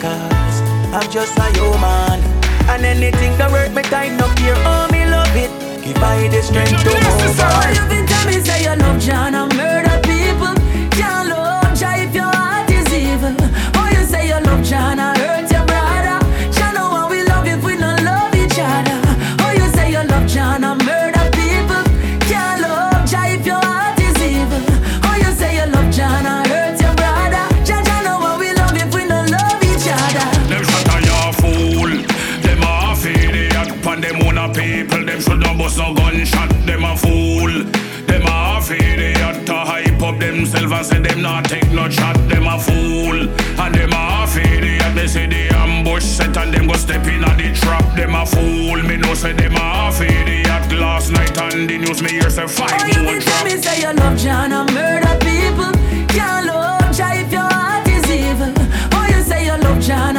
cause I'm just a human. And anything that work me time up here, oh me love it. Give I the strength to move on. You been tell me say you love John and murder them not take no shot. Them a fool. And them a half idiot. They say the ambush set and them go step in at the trap. Them a fool. Me know say them a half idiot. Last night on the news me hear say five Oh, you been tell me say you love John and murder people. Can't love Jah if your heart is evil. Oh, you say you love John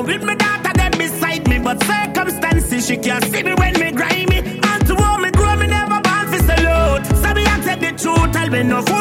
home with my daughter them beside me, but circumstances she can't see me when me grimy. And to me grow me never born for salute. So me tell the truth, I'll be no food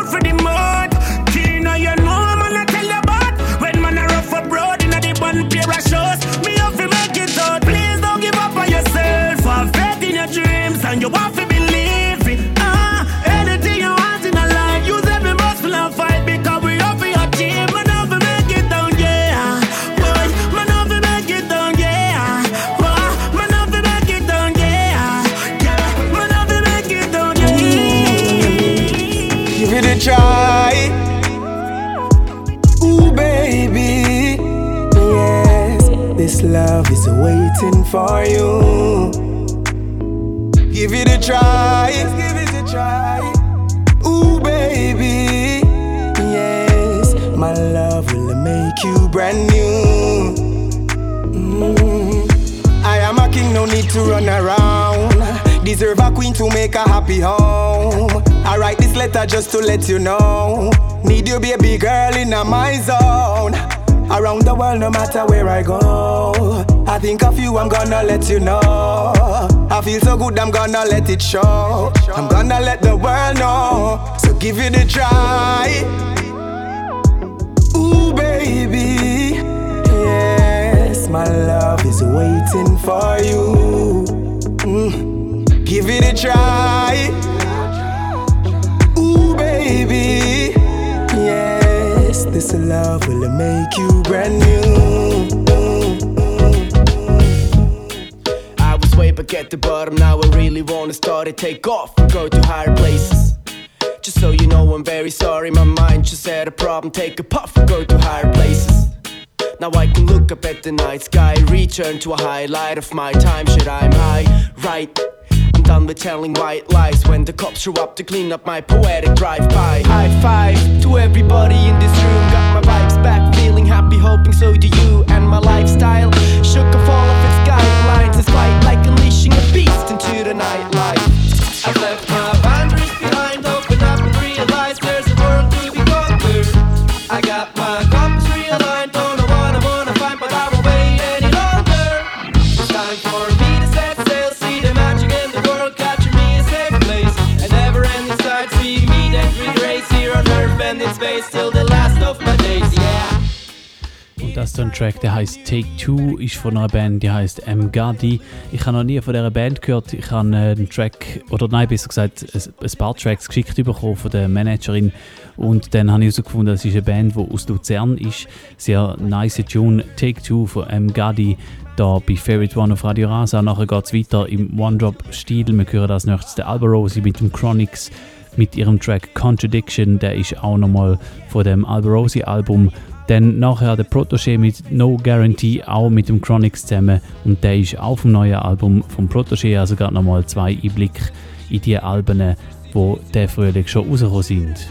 for you. Give it a try. Give it a try. Ooh, baby. Yes, my love will make you brand new. Mm. I am a king, no need to run around. Deserve a queen to make a happy home. I write this letter just to let you know. Need you, baby girl, in my zone. Around the world, no matter where I go. I think of you, I'm gonna let you know. I feel so good, I'm gonna let it show. I'm gonna let the world know. So give it a try. Ooh, baby. Yes, my love is waiting for you. Mm. Give it a try. Ooh, baby. Yes, this love will make you brand new. Way back at the bottom, now I really wanna start it. Take off go to higher places. Just so you know, I'm very sorry, my mind just had a problem. Take a puff and go to higher places. Now I can look up at the night sky, return to a highlight of my time. Shit, I'm high, right? I'm done with telling white lies when the cops show up to clean up my poetic drive-by. High five to everybody in this room. Got my vibes back, feeling happy, hoping so do you. And my lifestyle shook off all of its guidelines. It's quite like unleashing a beast into the nightlife. I've left das ist ein Track, der heißt Take Two, ist von einer Band, die heißt M. Gadi. Ich habe noch nie von dieser Band gehört. Ich habe äh, einen Track, oder nein, besser gesagt, ein, paar Tracks geschickt bekommen von der Managerin. Und dann habe ich herausgefunden, das ist eine Band, die aus Luzern ist. Sehr nice Tune, Take Two von M. Gadi. Da bei Favorite One auf Radio Rasa. Nachher geht es weiter im One-Drop-Stil. Wir hören als nächstes den Alberosi mit dem Chronics mit ihrem Track Contradiction. Der ist auch nochmal von dem Alberosi-Album. Dann nachher der Protégé mit No Guarantee, auch mit dem Chronix zusammen. Und der ist auch vom neuen Album vom Protégé, also gerade nochmal zwei Einblicke in die Alben, wo der Frühling schon rausgekommen sind.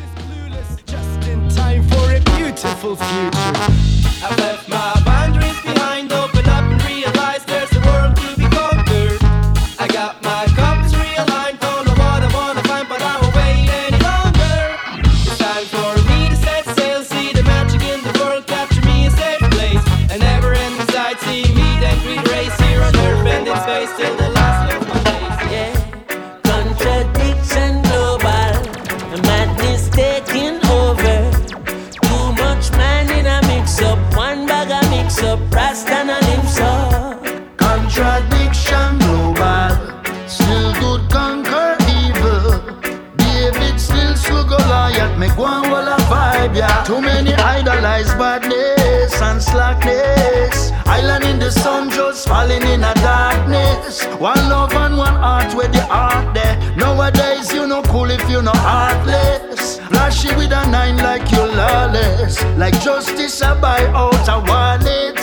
Goliath. Make one wall a vibe, yeah. Too many idolize badness and slackness. Island in the sun just falling in a darkness. One love and one heart where the heart there. Nowadays you no cool if you no heartless. Flashy with a nine like you lawless. Like justice I buy out a wallet.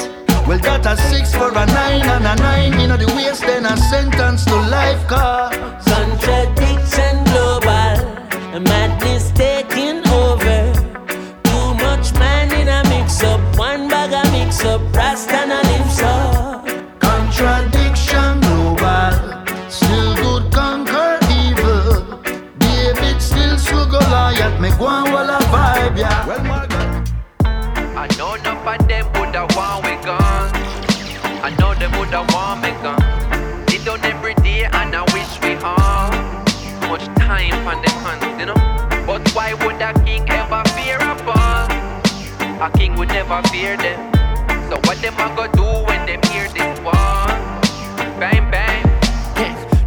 Well, that a six for a nine and a nine in the waist, then a sentence to life cause Contradiction of them woulda want we gone. I know them woulda want me gone. They done every day and I wish we. Too much time on them hands, you know. But why would a king ever fear a boss? A king would never fear them. So what them a go do when them hear this one? Bang bang.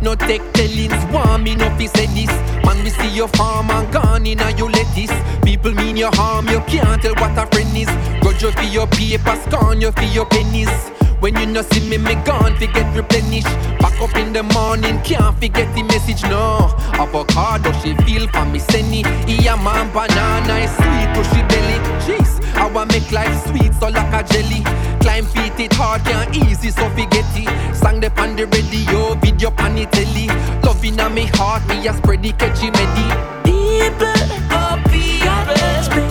No take tellings, want me no fi say this Man, we see your farm and gone in and you lettuce People mean your harm, you can't tell what a friend is You for your paper, scorn you for your pennies. When you no see me, me gone, forget replenish Back up in the morning, can't forget the message, no. Avocado, she feel for me, senny. Yeah, man, banana is sweet to she belly. Jeez, I want make life sweet, so like a jelly. Climb feet, it hard, can't easy, so forget it. Sang the on the radio, video pan the telly. Love in me heart, me a spread the catchy medi People, oh people,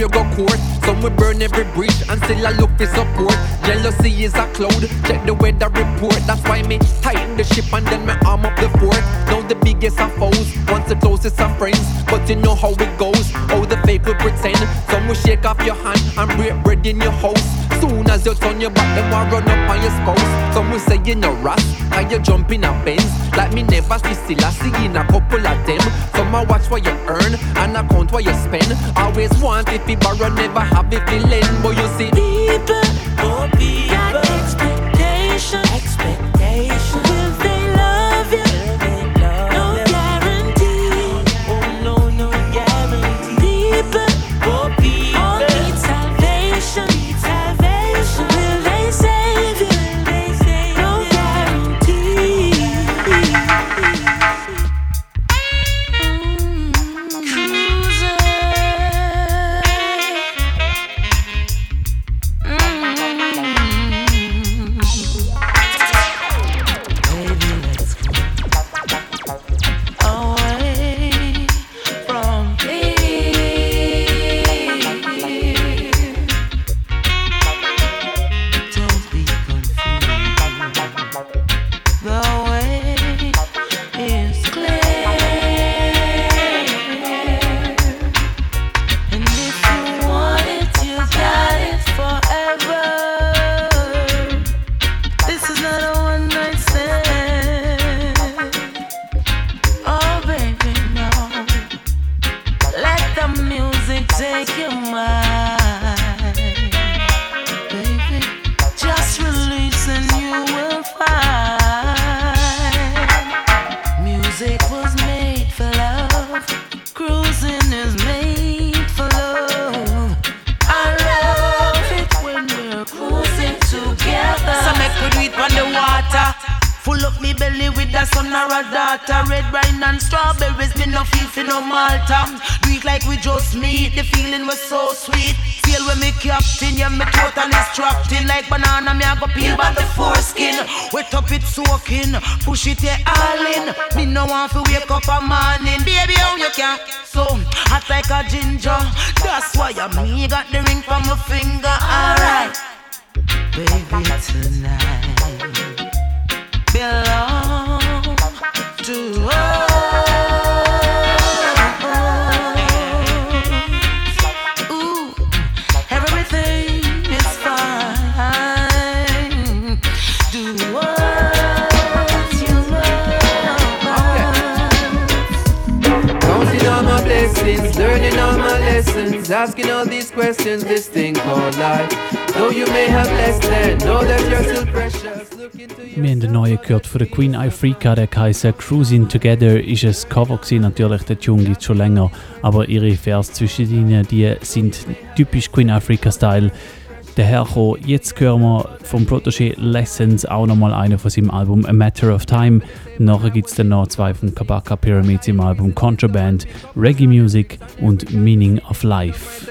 you go court. Some will burn every bridge and still I look for support. Jealousy is a cloud, check the weather report. That's why me tighten the ship and then me arm up the fort. Now the biggest of foes, once the closest of friends. But you know how it goes, how the fake will pretend. Some will shake off your hand and break bread in your house. Soon as you turn your back, them will run up on your spouse. Some will say you're no ras, and you jump in a Benz. Like me never see still, I see in a couple of them. Some I watch what you earn and account what you spend. Always want if you borrow, never have you lend. But you see, people, oh people, Me peel by the foreskin. Wet up it soaking, push it yeah, all in. Me no want to wake up a morning, baby how you can. So hot like a ginger. That's why I me got the ring from my finger. Alright, baby tonight belong lessons, asking all these questions, this thing called life. Though you may have less than, know that you're still precious. Wir haben den neuen gehört von der Queen Africa, der heißt Cruising Together, ist ein Cover gewesen, natürlich, der Tune gibt schon länger, aber ihre Vers zwischen ihnen, die sind typisch Queen Africa Style. Daherkommen, jetzt hören wir vom Protégé Lessons auch nochmal einen von seinem Album A Matter of Time. Nachher gibt es dann noch zwei von Kabaka Pyramids im Album Contraband, Reggae Music und Meaning of Life.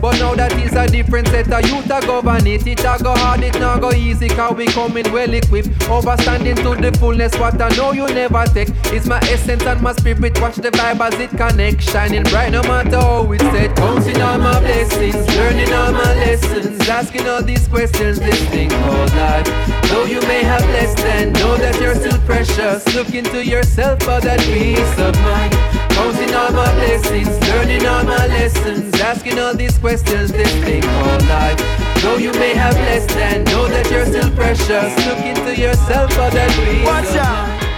But now that is a different set of youth a govern it. It a go hard, it not go easy, cause we coming well equipped. Overstanding to the fullness, what I know you never take. It's my essence and my spirit, watch the vibe as it connect. Shining bright no matter how it's set. Counting all my blessings, learning all my lessons. Asking all these questions, this thing called life. Though you may have less than, know that you're still precious. Look into yourself for that peace of mind. Counting all my blessings, learning all my lessons, asking all these questions, this thing called life. Though you may have less than, know that you're still precious. Look into yourself for that peace Watch of out. mind.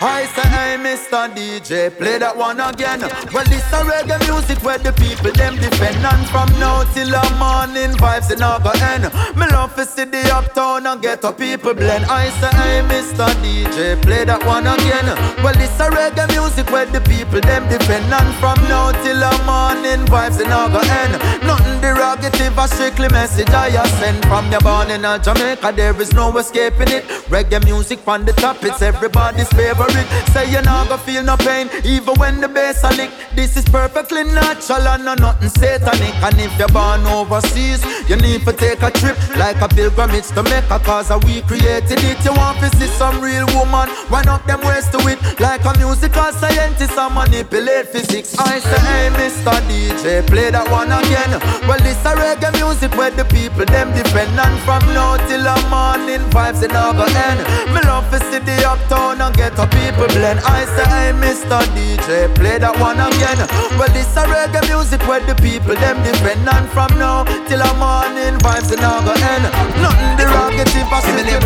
I say, hey, Mr. DJ, play that one again. Well, this a reggae music where the people them defend. And from now till the morning, vibes in go end. Me love to see the uptown and get a people blend. I say, hey, Mr. DJ, play that one again. Well, this a reggae music where the people them defend. And from now till the morning, vibes in go end. Nothing derogative, a strictly message I send. From your born in Jamaica, there is no escaping it. Reggae music from the top, it's everybody's favorite. Say you're not gonna feel no pain, even when the bass a lick. This is perfectly natural and no nothing satanic. And if you're born overseas, you need to take a trip like a pilgrimage to Mecca, cause we created it. You want to see some real woman, run up them ways to it like a musical scientist I manipulate physics. I say, hey, Mr. DJ, play that one again. Well, this a reggae music where the people them depend on from now till the morning vibes in over end. Me love to see the uptown and get a people blend. I say, hey, Mr. DJ, play that one again. Well, this a reggae music where the people them depend on from now till the morning vibes in over end. Nothing derogative or silly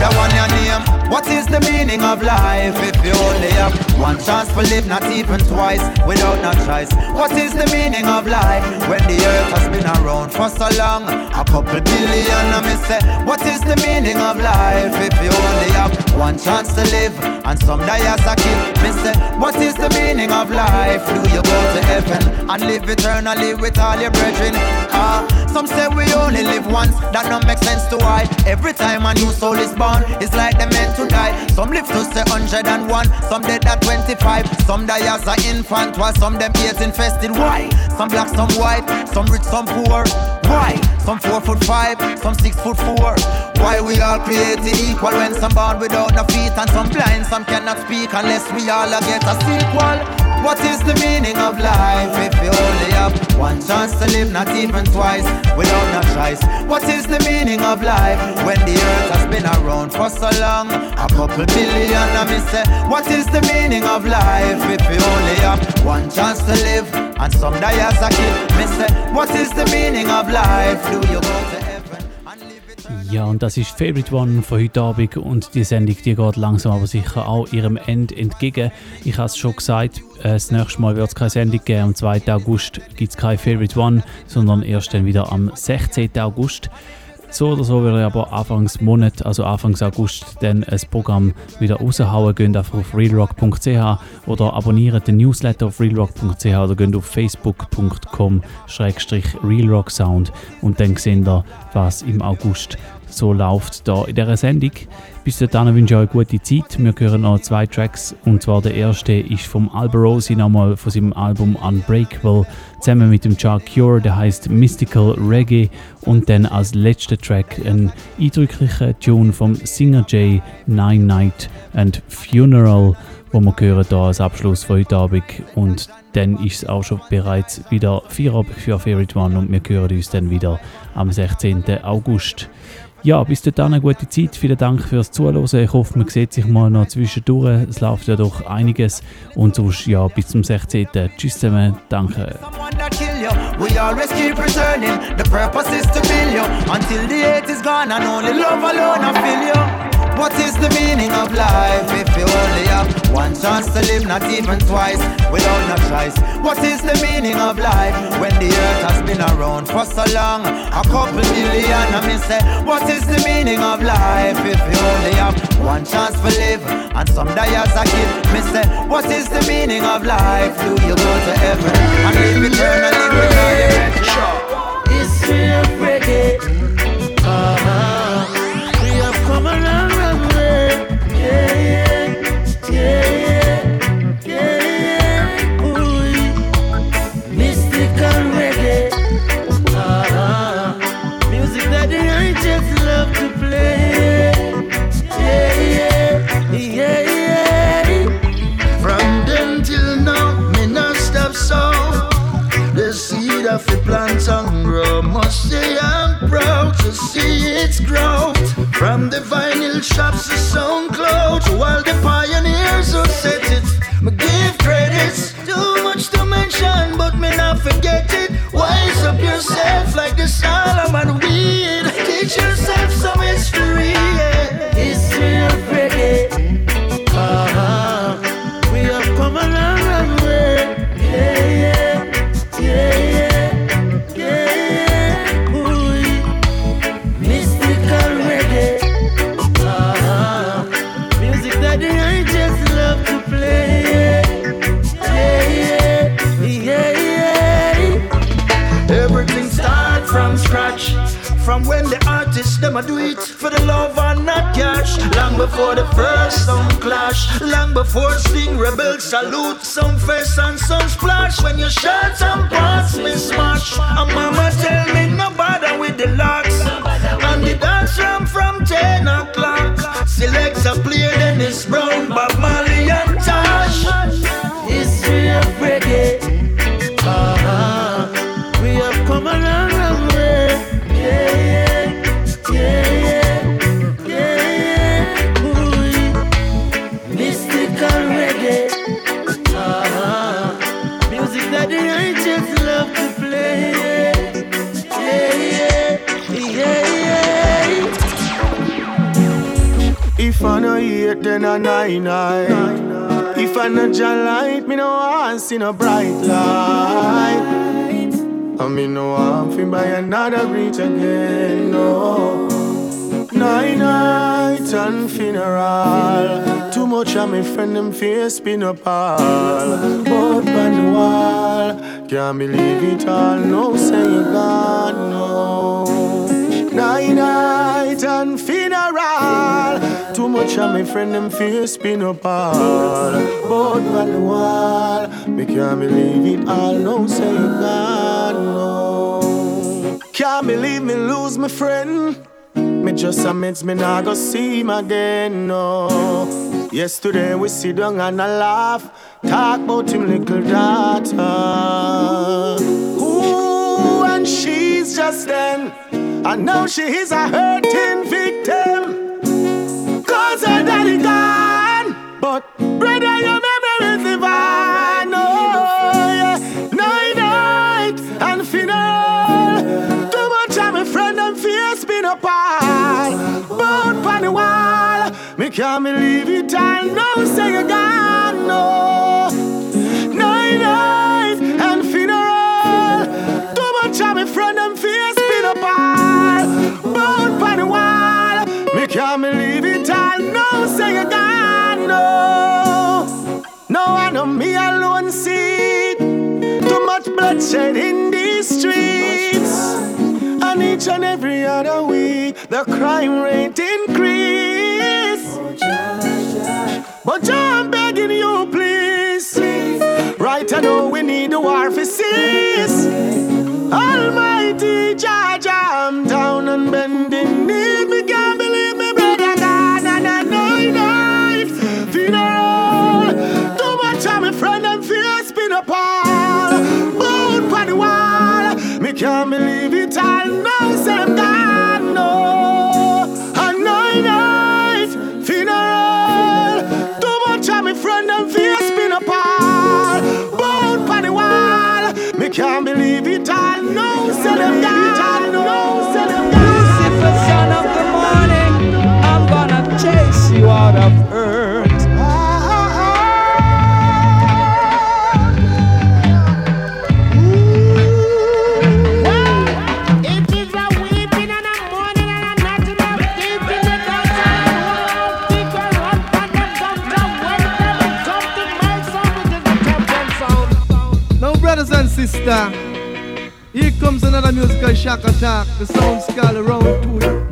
That one your name. What is the meaning of life if you only have one chance to live, not even twice, without no choice? What is the meaning of life when the earth has been around for so long? A couple billion, I me say, what is the meaning of life if you only have one chance to live and some die as a kid? Me say, what is the meaning of life? Do you go to heaven and live eternally with all your brethren? Ah, some say we only live once, that don't make sense to why. Every time a new soul is born, it's like they meant to die. Some live to say 101, some dead at 25. Some die as an infant, while some them AIDS infested. Why? Some black, some white, some rich, some poor. Why? Some four foot five, some six foot four. Why we all created equal when some born without no feet and some blind, some cannot speak unless we all get a sequel. What is the meaning of life if you only have one chance to live, not even twice, without no choice? What is the meaning of life when the earth has been around for so long? A couple billion, I me say, what is the meaning of life if you only have one chance to live and some die as a kid? Me say, what is the meaning of life? Do you go to? Ja, und das ist Favorite One von heute Abend und die Sendung die geht langsam aber sicher auch ihrem Ende entgegen. Ich habe es schon gesagt, äh, das nächste Mal wird es keine Sendung geben. Am 2. August gibt es kein Favorite One, sondern erst dann wieder am 16. August. So oder so werde ich aber Anfangs Monat, also Anfangs August, dann ein Programm wieder raushauen. Geht einfach auf realrock.ch oder abonniert den Newsletter auf realrock.ch oder geht auf facebook.com realrocksound und dann seht ihr, was im August so läuft da in dieser Sendung. Bis dahin wünsche ich euch eine gute Zeit. Wir hören noch zwei Tracks und zwar der erste ist vom Alberosi nochmal von seinem Album Unbreakable zusammen mit dem Chuck Cure, der heißt Mystical Reggae und dann als letzter Track ein eindrücklicher Tune vom Singer J, Nine Night and Funeral, wo wir hören hier als Abschluss von heute Abend und dann ist es auch schon bereits wieder Feierabend für Favorite One und wir hören uns dann wieder am 16. August. Ja, bis dahin eine gute Zeit. Vielen Dank fürs Zuhören. Ich hoffe, man sieht sich mal noch zwischendurch. Es läuft ja doch einiges. Und sonst, ja, bis zum 16. Tschüss zusammen. Danke. We. What is the meaning of life if you only have one chance to live, not even twice, without no choice? What is the meaning of life when the earth has been around for so long? A couple billion, I mean, say, what is the meaning of life if you only have one chance to live and some die as a kid? Me say, what is the meaning of life? Do you go to heaven and live eternally with all your History of reggae. The plant and grow. Must say I'm proud to see its growth. From the vinyl shops to SoundCloud, all the pioneers who set it. Me give credits, too much to mention, but me not forget it. Wise up yourself like the Solomon weed. Teach yourself a do it for the love and not cash. Long before the first song clash. Long before sting rebel salute, some face and some splash. When you shot and pass me smash. And mama tell me no bother with the locks. And the dance from from 10 o'clock. Selects a player, Dennis Brown, nine nine. If I no jah light, me no want see no bright light. I me no want fi buy another reach again. No. Nine night and funeral. Too much of me friend them face spin up all. Both on wall. Can't believe it all. No say you gone. Much of my friend them face spin up all. Both on the wall. Me can't believe it all. No say you gone. No. Can't believe me lose my friend. Me just amends me nah go see him again. No. Yesterday we sit down and I laugh. Talk about him little daughter. Ooh, and she's just then. I know she is a hurting victim. Daddy gone. But brother, your memories live on. Oh, yeah. Night, night, and funeral. Too much of my friend and face been apart. Both on the wall. Me can't believe it. I know, say you gone. No. Night, night, and funeral. Too much of my friend and can't believe it. I know, say you gone. No. No, I know me alone see it. Too much bloodshed in these streets. And each and every other week, the crime rate increase. But I'm begging you, please. Right, I know we need the war for cease. Almighty Jah, Jah, can't believe it. I know them gone. Here comes another musical shock attack. The sound skull around to it.